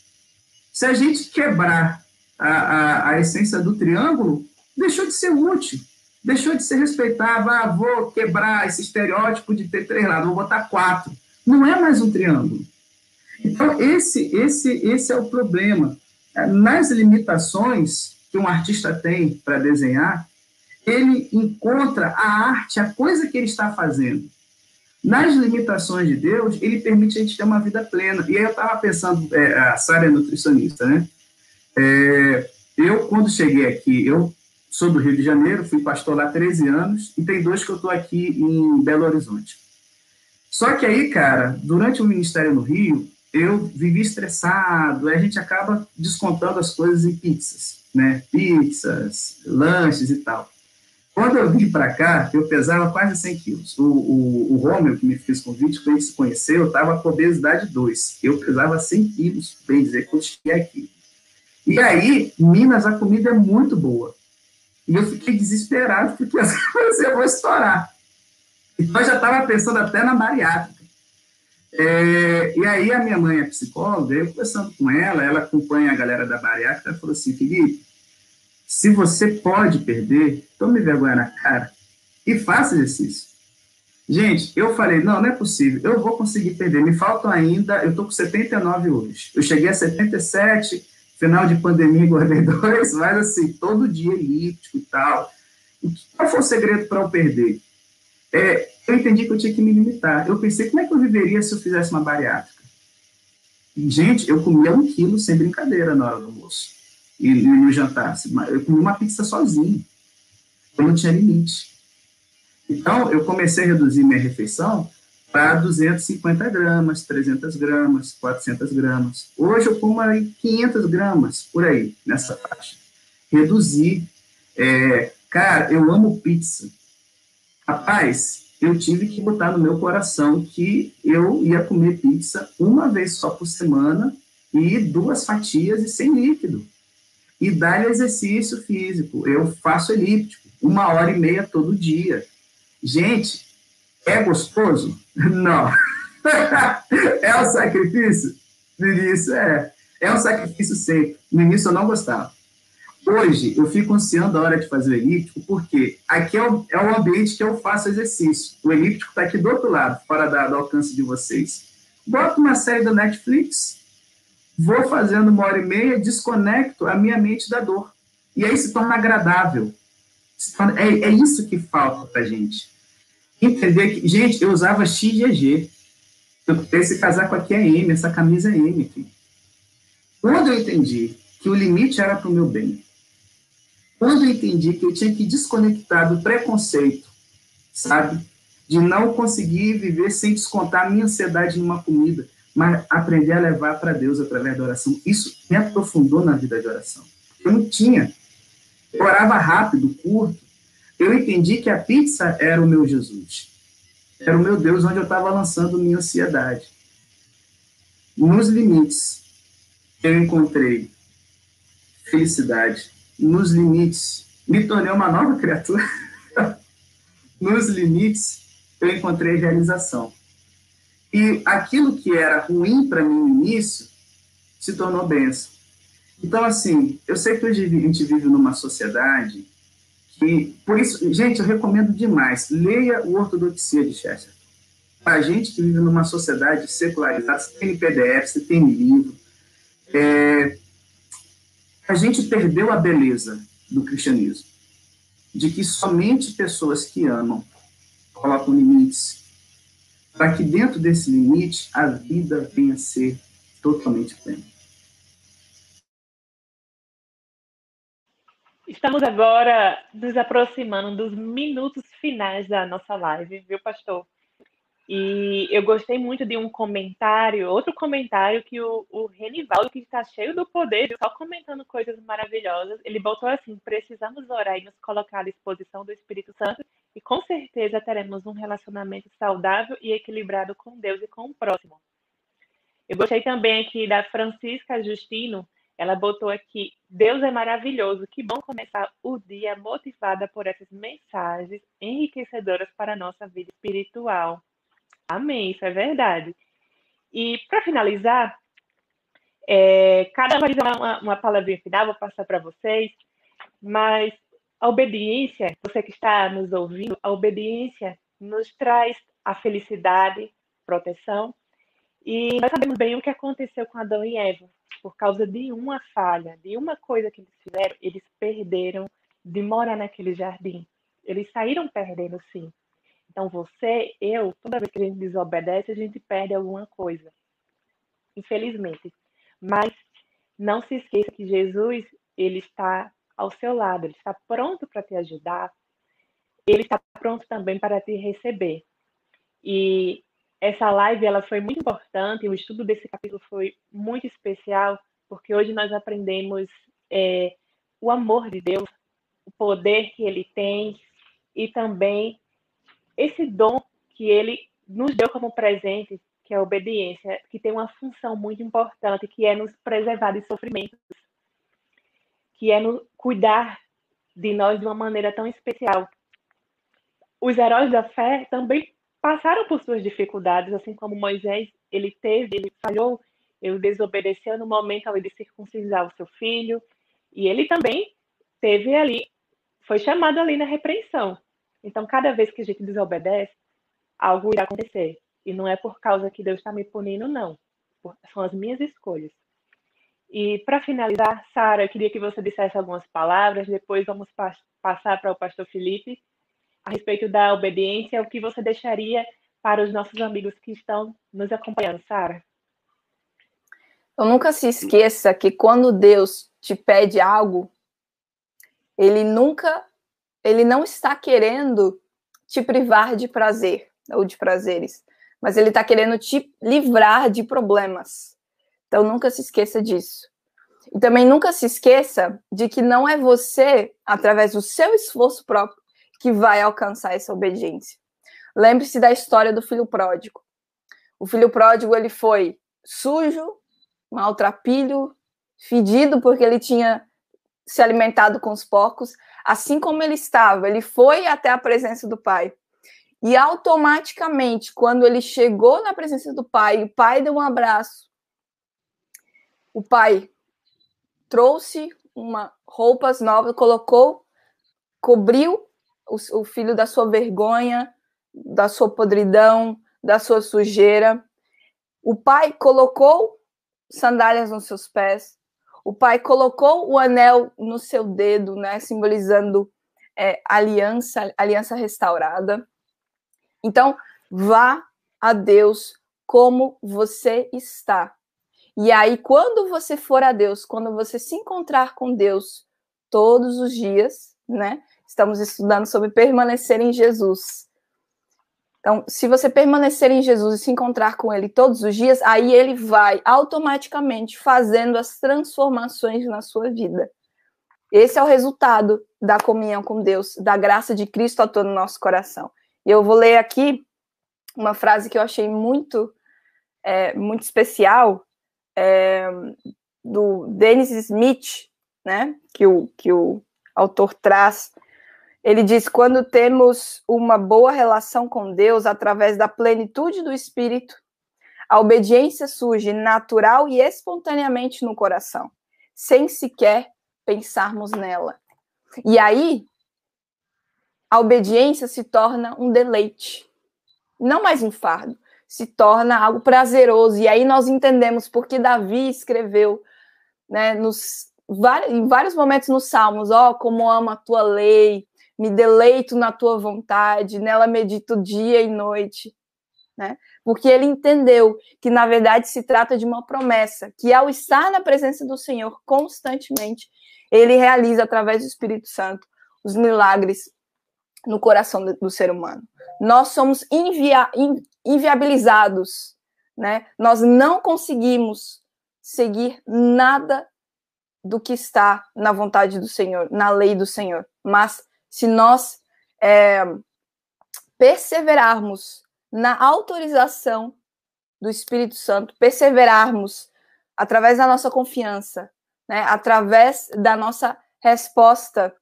Se a gente quebrar a, a, a essência do triângulo, deixou de ser útil, deixou de ser respeitável. Ah, vou quebrar esse estereótipo de ter três lados, vou botar quatro. Não é mais um triângulo. Então, esse, esse, esse é o problema. Nas limitações que um artista tem para desenhar, ele encontra a arte, a coisa que ele está fazendo. Nas limitações de Deus, ele permite a gente ter uma vida plena. E aí eu estava pensando, é, a Sara é nutricionista, né? É, eu, quando cheguei aqui, eu sou do Rio de Janeiro, fui pastor lá há 13 anos, e tem dois que eu estou aqui em Belo Horizonte. Só que aí, cara, durante o ministério no Rio, eu vivi estressado, a gente acaba descontando as coisas em pizzas, né? Pizzas, lanches e tal. Quando eu vim para cá, eu pesava quase 100 quilos. O, o, o Romeu, que me fez convite, quando a gente se conheceu, eu estava com obesidade 2. Eu pesava 100 quilos, bem dizer, quando cheguei aqui. E aí, Minas, a comida é muito boa. E eu fiquei desesperado, porque eu vou estourar. Então, eu já estava pensando até na bariátrica. É, e aí, a minha mãe é psicóloga, eu conversando com ela, ela acompanha a galera da bariátrica, ela falou assim, Felipe, se você pode perder, tome vergonha na cara e faça exercício. Gente, eu falei, não, não é possível, eu vou conseguir perder. Me faltam ainda, eu estou com 79 hoje. Eu cheguei a 77, final de pandemia, engordei dois, mas assim, todo dia elíptico e tal. Qual foi o segredo para eu perder? É, eu entendi que eu tinha que me limitar. Eu pensei, como é que eu viveria se eu fizesse uma bariátrica? E, gente, eu comia um quilo sem brincadeira na hora do almoço e, no jantar. Eu comi uma pizza sozinho. Eu não tinha limite. Então, eu comecei a reduzir minha refeição para 250 gramas, 300 gramas, 400 gramas. Hoje eu como aí 500 gramas, por aí, nessa faixa. Reduzir. É, cara, eu amo pizza. Rapaz, eu tive que botar no meu coração que eu ia comer pizza uma vez só por semana e duas fatias e sem líquido e dar exercício físico. Eu faço elíptico, uma hora e meia todo dia. Gente, é gostoso? Não. é um sacrifício? No início, é. É um sacrifício sempre. No início, eu não gostava. Hoje, eu fico ansiando a hora de fazer o elíptico, porque aqui é o, é o ambiente que eu faço exercício. O elíptico está aqui do outro lado, fora da, do alcance de vocês. Bota uma série da Netflix, vou fazendo uma hora e meia, desconecto a minha mente da dor. E aí se torna agradável. Se torna, é, é isso que falta para gente. Entender que, gente, eu usava XGG. Esse casaco aqui é M, essa camisa é M aqui. Quando eu entendi que o limite era para o meu bem, quando eu entendi que eu tinha que desconectar do preconceito, sabe? De não conseguir viver sem descontar a minha ansiedade numa comida, mas aprender a levar para Deus através da oração. Isso me aprofundou na vida de oração. Eu não tinha. Eu orava rápido, curto. Eu entendi que a pizza era o meu Jesus. Era o meu Deus onde eu estava lançando minha ansiedade. Nos limites, eu encontrei felicidade. Nos limites, me tornei uma nova criatura. Nos limites, eu encontrei realização. E aquilo que era ruim para mim no início se tornou benção. Então, assim, eu sei que hoje a gente vive numa sociedade que, por isso, gente, eu recomendo demais, leia o Ortodoxia de Chester. A gente que vive numa sociedade secularizada, você tem PDF, você tem livro, é, a gente perdeu a beleza do cristianismo, de que somente pessoas que amam colocam limites, para que dentro desse limite a vida venha a ser totalmente plena. Estamos agora nos aproximando dos minutos finais da nossa live, viu, pastor? E eu gostei muito de um comentário, outro comentário que o, o Renivaldo, que está cheio do poder, só comentando coisas maravilhosas, ele botou assim: precisamos orar e nos colocar à disposição do Espírito Santo e com certeza teremos um relacionamento saudável e equilibrado com Deus e com o próximo. Eu gostei também aqui da Francisca Justino, ela botou aqui: Deus é maravilhoso, que bom começar o dia motivada por essas mensagens enriquecedoras para a nossa vida espiritual. Amém, isso é verdade. E para finalizar, é, cada vai dizer uma, uma palavrinha final, vou passar para vocês, mas a obediência, você que está nos ouvindo, a obediência nos traz a felicidade, proteção. E nós sabemos bem o que aconteceu com Adão e Eva. Por causa de uma falha, de uma coisa que eles fizeram, eles perderam de morar naquele jardim. Eles saíram perdendo, sim. Então, você, eu, toda vez que a gente desobedece, a gente perde alguma coisa. Infelizmente. Mas não se esqueça que Jesus, ele está ao seu lado, ele está pronto para te ajudar, ele está pronto também para te receber. E essa live ela foi muito importante, o estudo desse capítulo foi muito especial, porque hoje nós aprendemos é, o amor de Deus, o poder que ele tem e também esse dom que ele nos deu como presente, que é a obediência, que tem uma função muito importante, que é nos preservar de sofrimentos que é no cuidar de nós de uma maneira tão especial. Os heróis da fé também passaram por suas dificuldades, assim como Moisés, ele teve, ele falhou, ele desobedeceu no momento ao ele circuncisar o seu filho, e ele também teve ali, foi chamado ali na repreensão. Então, cada vez que a gente desobedece, algo irá acontecer. E não é por causa que Deus está me punindo, não. São as minhas escolhas. E para finalizar, Sara, eu queria que você dissesse algumas palavras, depois vamos pa passar para o pastor Felipe a respeito da obediência, o que você deixaria para os nossos amigos que estão nos acompanhando, Sara? Eu nunca se esqueça que quando Deus te pede algo, ele nunca, ele não está querendo te privar de prazer ou de prazeres, mas ele está querendo te livrar de problemas. Então nunca se esqueça disso. E também nunca se esqueça de que não é você, através do seu esforço próprio, que vai alcançar essa obediência. Lembre-se da história do filho pródigo. O filho pródigo ele foi sujo, maltrapilho, fedido porque ele tinha se alimentado com os porcos, assim como ele estava, ele foi até a presença do pai. E automaticamente, quando ele chegou na presença do pai, o pai deu um abraço, o pai trouxe uma roupas novas, colocou, cobriu o, o filho da sua vergonha, da sua podridão, da sua sujeira. O pai colocou sandálias nos seus pés. O pai colocou o anel no seu dedo, né, simbolizando é, aliança, aliança restaurada. Então, vá a Deus como você está. E aí, quando você for a Deus, quando você se encontrar com Deus todos os dias, né? Estamos estudando sobre permanecer em Jesus. Então, se você permanecer em Jesus e se encontrar com Ele todos os dias, aí Ele vai automaticamente fazendo as transformações na sua vida. Esse é o resultado da comunhão com Deus, da graça de Cristo atuando no nosso coração. E eu vou ler aqui uma frase que eu achei muito, é, muito especial, é, do Dennis Smith, né, que o, que o autor traz. Ele diz: quando temos uma boa relação com Deus através da plenitude do Espírito, a obediência surge natural e espontaneamente no coração, sem sequer pensarmos nela. E aí, a obediência se torna um deleite, não mais um fardo, se torna algo prazeroso. E aí nós entendemos porque Davi escreveu, né, nos, em vários momentos nos Salmos, ó, oh, como amo a tua lei, me deleito na tua vontade, nela medito dia e noite, né? Porque ele entendeu que na verdade se trata de uma promessa, que ao estar na presença do Senhor constantemente, ele realiza através do Espírito Santo os milagres no coração do, ser humano. Nós somos invia, inviabilizados, né? Nós não conseguimos seguir nada do que está na vontade do Senhor, na lei do Senhor. Mas se nós é, perseverarmos na autorização do Espírito Santo, perseverarmos através da nossa confiança, né, através da nossa resposta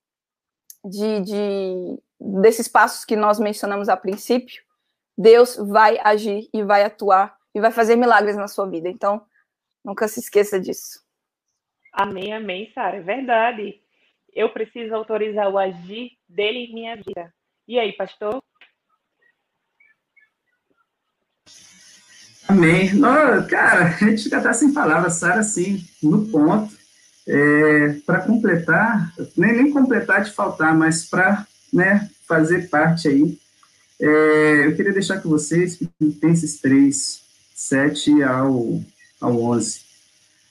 de, de, desses passos que nós mencionamos a princípio, Deus vai agir e vai atuar e vai fazer milagres na sua vida. Então, nunca se esqueça disso. Amém, amém, Sara. É verdade. Eu preciso autorizar o agir dele em minha vida. E aí, pastor? Amém. Não, cara, a gente fica até sem palavras, Sara, assim, no ponto. É, para completar, nem, nem completar de faltar, mas para né, fazer parte aí, é, eu queria deixar com vocês Filipenses 3, 7 ao, ao 11.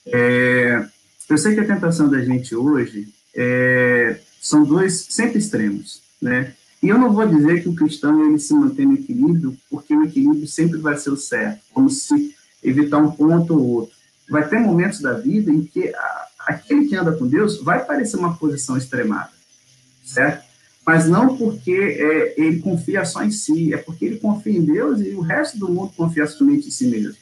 É, eu sei que a tentação da gente hoje é, são dois sempre extremos, né? E eu não vou dizer que o cristão ele se mantém no equilíbrio, porque o equilíbrio sempre vai ser o certo, como se evitar um ponto ou outro. Vai ter momentos da vida em que a, aquele que anda com Deus vai parecer uma posição extremada, certo? Mas não porque é, ele confia só em si, é porque ele confia em Deus e o resto do mundo confia somente em si mesmo.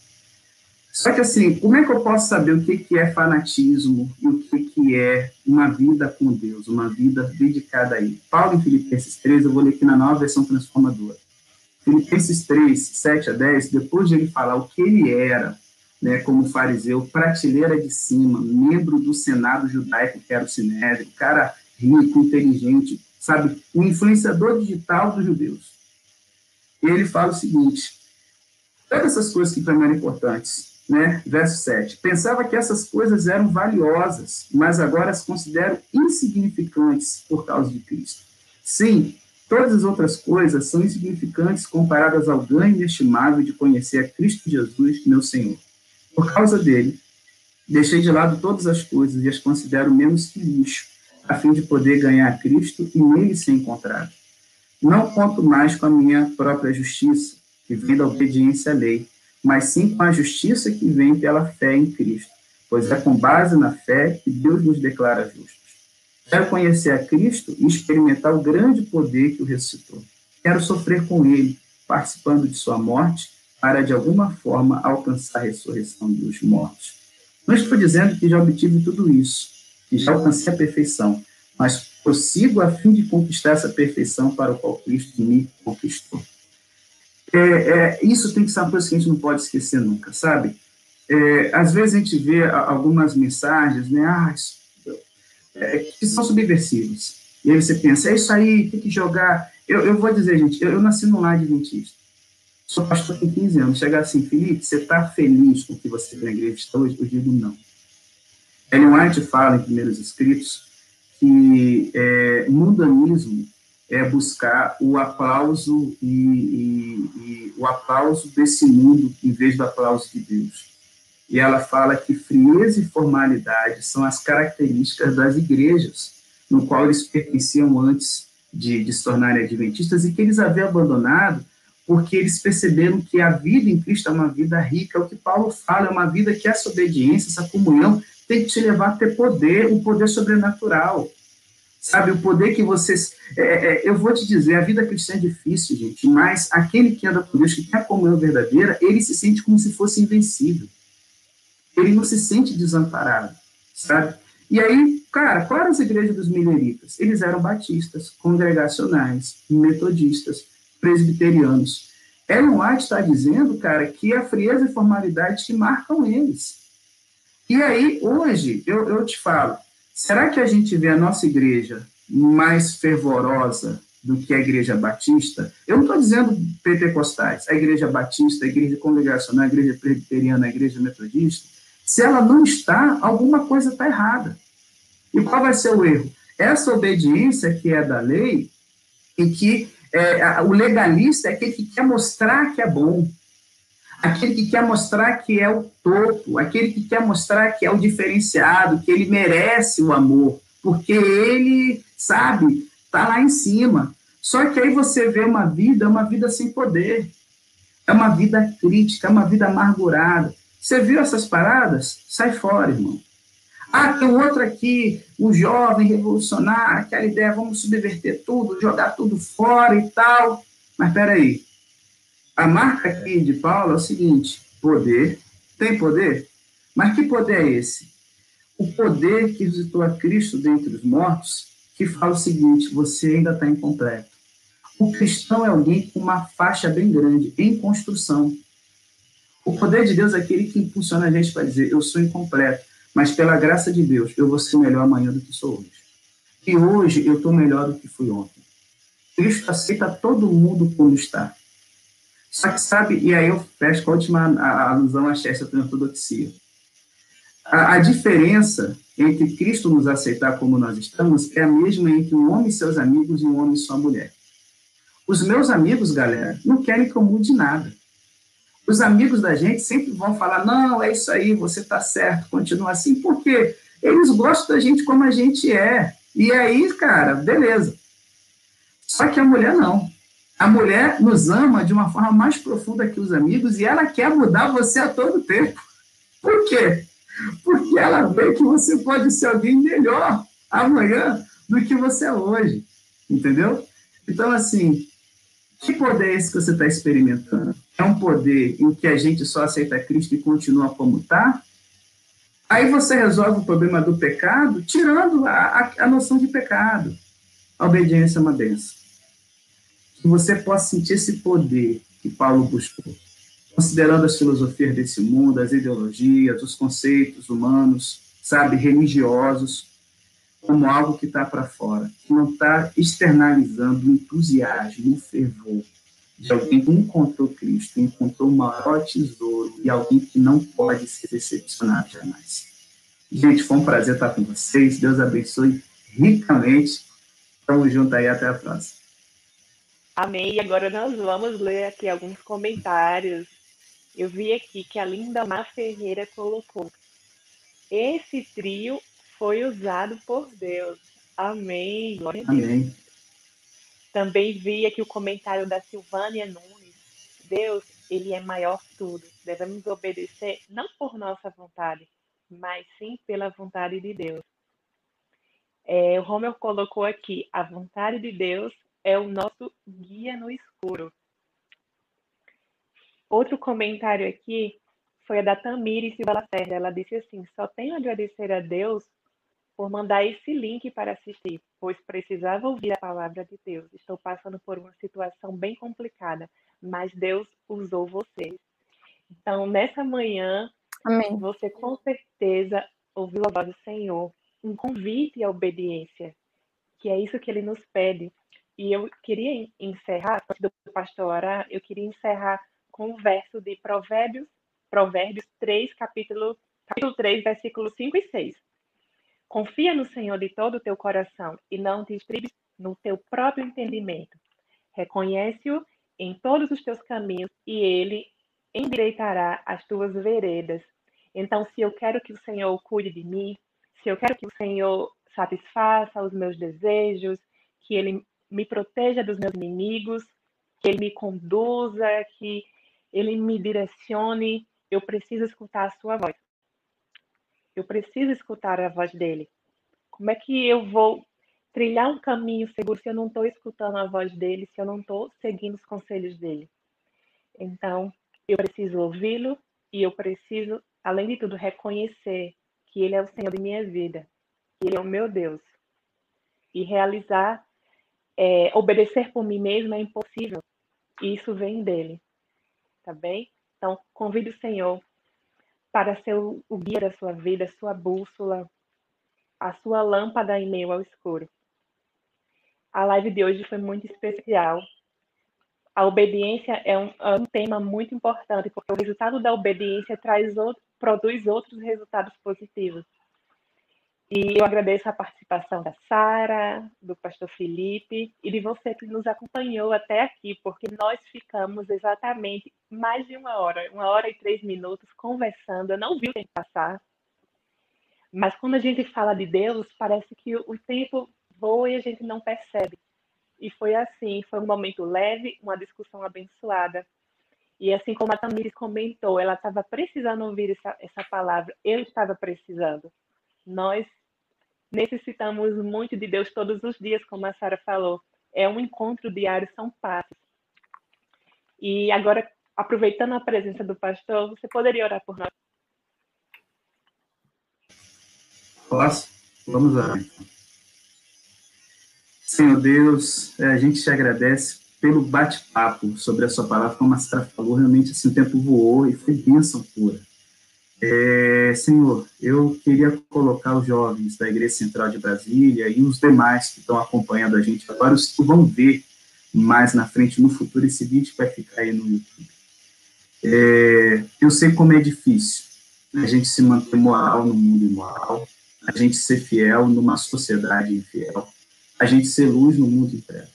Só que assim, como é que eu posso saber o que, que é fanatismo e o que, que é uma vida com Deus, uma vida dedicada a Ele? Paulo em Filipenses 3, eu vou ler aqui na nova versão transformadora. Filipenses 3, 7 a 10, depois de ele falar o que ele era, né, como fariseu, prateleira de cima, membro do Senado judaico, que era o Sinédrio, cara rico, inteligente, sabe, o influenciador digital dos judeus. Ele fala o seguinte: todas essas coisas que para mim eram importantes, né? Verso 7. Pensava que essas coisas eram valiosas, mas agora as considero insignificantes por causa de Cristo. Sim, todas as outras coisas são insignificantes comparadas ao ganho inestimável de conhecer a Cristo Jesus, meu Senhor. Por causa dele, deixei de lado todas as coisas e as considero menos que lixo, a fim de poder ganhar Cristo e nele ser encontrado. Não conto mais com a minha própria justiça, que vem da obediência à lei, mas sim com a justiça que vem pela fé em Cristo, pois é com base na fé que Deus nos declara justos. Quero conhecer a Cristo e experimentar o grande poder que o ressuscitou. Quero sofrer com ele, participando de sua morte, para de alguma forma alcançar a ressurreição dos mortos. Não estou dizendo que já obtive tudo isso, que já alcancei a perfeição, mas prossigo a fim de conquistar essa perfeição para o qual Cristo me conquistou. É, é, isso tem que ser uma coisa que a gente não pode esquecer nunca, sabe? É, às vezes a gente vê algumas mensagens, né, ah, é, que são subversivas. E aí você pensa, é isso aí, tem que jogar. Eu, eu vou dizer, gente, eu, eu nasci no lar adventista. Sou pastor com 15 anos. Chegar assim, Felipe, você está feliz com o que você vê na igreja hoje? Eu digo não. Ellen White fala em primeiros escritos que é, mundanismo é buscar o aplauso e, e, e o aplauso desse mundo em vez do aplauso de Deus. E ela fala que frieza e formalidade são as características das igrejas, no qual eles pertenciam antes de, de se tornarem adventistas e que eles haviam abandonado porque eles perceberam que a vida em Cristo é uma vida rica, o que Paulo fala, é uma vida que essa obediência, essa comunhão, tem que te levar a ter poder, um poder sobrenatural. Sabe, o poder que vocês. É, é, eu vou te dizer, a vida cristã é difícil, gente, mas aquele que anda com Deus, que tem a comunhão verdadeira, ele se sente como se fosse invencível. Ele não se sente desamparado, sabe? E aí, cara, quais eram as igrejas dos mileritas? Eles eram batistas, congregacionais, metodistas, presbiterianos. Ellen White está dizendo, cara, que a frieza e formalidade que marcam eles. E aí, hoje, eu, eu te falo, será que a gente vê a nossa igreja mais fervorosa do que a igreja batista? Eu não estou dizendo pentecostais, a igreja batista, a igreja congregacional, a igreja presbiteriana, a igreja metodista. Se ela não está, alguma coisa está errada. E qual vai ser o erro? Essa obediência que é da lei e que é, o legalista é aquele que quer mostrar que é bom, aquele que quer mostrar que é o topo, aquele que quer mostrar que é o diferenciado, que ele merece o amor, porque ele, sabe, está lá em cima. Só que aí você vê uma vida, uma vida sem poder, é uma vida crítica, é uma vida amargurada. Você viu essas paradas? Sai fora, irmão. Ah, tem outro aqui, um jovem revolucionário, aquela ideia, vamos subverter tudo, jogar tudo fora e tal. Mas peraí, a marca aqui de Paulo é o seguinte: poder, tem poder? Mas que poder é esse? O poder que visitou a Cristo dentre os mortos, que fala o seguinte: você ainda está incompleto. O cristão é alguém com uma faixa bem grande, em construção. O poder de Deus é aquele que impulsiona a gente para dizer: eu sou incompleto mas pela graça de Deus, eu vou ser melhor amanhã do que sou hoje. E hoje eu estou melhor do que fui ontem. Cristo aceita todo mundo como está. Só que sabe, e aí eu fecho a última alusão a essa ortodoxia. A, a diferença entre Cristo nos aceitar como nós estamos é a mesma entre um homem e seus amigos e um homem e sua mulher. Os meus amigos, galera, não querem que eu mude nada os amigos da gente sempre vão falar: não, é isso aí, você está certo, continua assim, porque eles gostam da gente como a gente é. E aí, cara, beleza. Só que a mulher não. A mulher nos ama de uma forma mais profunda que os amigos e ela quer mudar você a todo tempo. Por quê? Porque ela vê que você pode ser alguém melhor amanhã do que você é hoje. Entendeu? Então, assim, que poder é esse que você está experimentando? É um poder em que a gente só aceita Cristo e continua como está? Aí você resolve o problema do pecado tirando a, a, a noção de pecado. A obediência é uma benção. Que você possa sentir esse poder que Paulo buscou, considerando as filosofias desse mundo, as ideologias, os conceitos humanos, sabe, religiosos, como algo que está para fora, que não está externalizando o entusiasmo, o fervor de alguém que encontrou Cristo, encontrou o maior tesouro e alguém que não pode ser decepcionado jamais. Gente, foi um prazer estar com vocês. Deus abençoe ricamente. Tamo junto aí, até a próxima. Amém. E agora nós vamos ler aqui alguns comentários. Eu vi aqui que a Linda Mar Ferreira colocou. Esse trio foi usado por Deus. Amém. Glória a Deus. Amém. Também vi aqui o comentário da Silvânia Nunes. Deus, ele é maior que tudo. Devemos obedecer não por nossa vontade, mas sim pela vontade de Deus. É, o Romeu colocou aqui: a vontade de Deus é o nosso guia no escuro. Outro comentário aqui foi a da Tamiri Silva Lacerda. Ela disse assim: só tenho a agradecer a Deus por mandar esse link para assistir, pois precisava ouvir a palavra de Deus. Estou passando por uma situação bem complicada, mas Deus usou vocês. Então, nessa manhã, Amém. você com certeza ouviu a voz do Senhor, um convite à obediência, que é isso que ele nos pede. E eu queria encerrar, antes do pastor orar, eu queria encerrar com o verso de Provérbios, Provérbios 3, capítulo, capítulo 3, versículos 5 e 6 Confia no Senhor de todo o teu coração e não te estribes no teu próprio entendimento. Reconhece-o em todos os teus caminhos e ele endireitará as tuas veredas. Então, se eu quero que o Senhor cuide de mim, se eu quero que o Senhor satisfaça os meus desejos, que ele me proteja dos meus inimigos, que ele me conduza, que ele me direcione, eu preciso escutar a sua voz. Eu preciso escutar a voz dele. Como é que eu vou trilhar um caminho seguro se eu não estou escutando a voz dele, se eu não estou seguindo os conselhos dele? Então, eu preciso ouvi-lo e eu preciso, além de tudo, reconhecer que ele é o Senhor de minha vida, que ele é o meu Deus. E realizar, é, obedecer por mim mesmo é impossível. E isso vem dele. Tá bem? Então, convido o Senhor para ser o, o guia da sua vida, sua bússola, a sua lâmpada em meio ao escuro. A live de hoje foi muito especial. A obediência é um, é um tema muito importante, porque o resultado da obediência traz outro, produz outros resultados positivos. E eu agradeço a participação da Sara, do pastor Felipe e de você que nos acompanhou até aqui, porque nós ficamos exatamente mais de uma hora, uma hora e três minutos conversando. Eu não vi o tempo passar. Mas quando a gente fala de Deus, parece que o tempo voa e a gente não percebe. E foi assim, foi um momento leve, uma discussão abençoada. E assim como a Tamires comentou, ela estava precisando ouvir essa, essa palavra, eu estava precisando. Nós necessitamos muito de Deus todos os dias, como a Sara falou. É um encontro diário, são passos. E agora, aproveitando a presença do pastor, você poderia orar por nós? Posso? Vamos lá. Senhor Deus, é, a gente te agradece pelo bate-papo sobre a sua palavra, como a Sara falou, realmente assim, o tempo voou e foi bênção pura. É, senhor, eu queria colocar os jovens da Igreja Central de Brasília e os demais que estão acompanhando a gente agora, os que vão ver mais na frente, no futuro, esse vídeo vai ficar aí no YouTube. É, eu sei como é difícil a gente se manter moral no mundo imoral, a gente ser fiel numa sociedade infiel, a gente ser luz no mundo em trevas.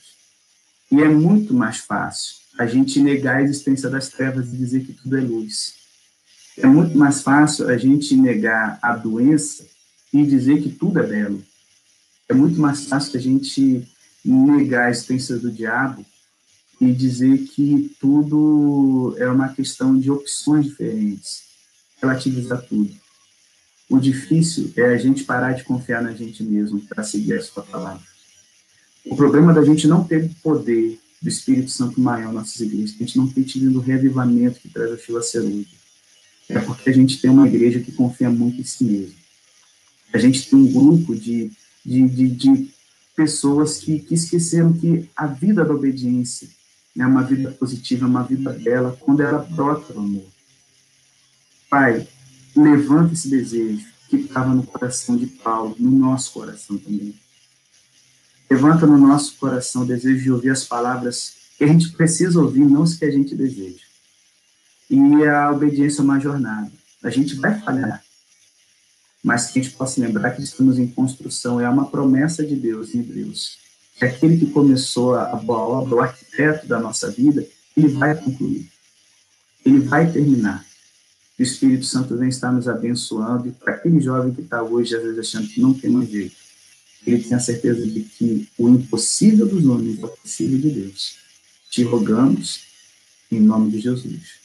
E é muito mais fácil a gente negar a existência das trevas e dizer que tudo é luz é muito mais fácil a gente negar a doença e dizer que tudo é belo. É muito mais fácil a gente negar a existência do diabo e dizer que tudo é uma questão de opções diferentes, relativizar tudo. O difícil é a gente parar de confiar na gente mesmo para seguir a sua palavra. O problema da gente não ter poder do Espírito Santo maior nas nossas igrejas, a gente não tem tido o reavivamento que traz a chuva cerúdia é porque a gente tem uma igreja que confia muito em si mesma. A gente tem um grupo de, de, de, de pessoas que, que esqueceram que a vida da obediência é uma vida positiva, é uma vida bela, quando ela brota do amor. Pai, levanta esse desejo que estava no coração de Paulo, no nosso coração também. Levanta no nosso coração o desejo de ouvir as palavras que a gente precisa ouvir, não as que a gente deseja e a obediência é uma jornada. A gente vai falhar, mas que a gente possa lembrar que estamos em construção, é uma promessa de Deus em Hebreus, que aquele que começou a boa obra, o arquiteto da nossa vida, ele vai concluir, ele vai terminar. O Espírito Santo vem estar nos abençoando, e para aquele jovem que está hoje, às vezes, achando que não tem mais jeito, ele tem a certeza de que o impossível dos homens é o possível de Deus. Te rogamos, em nome de Jesus.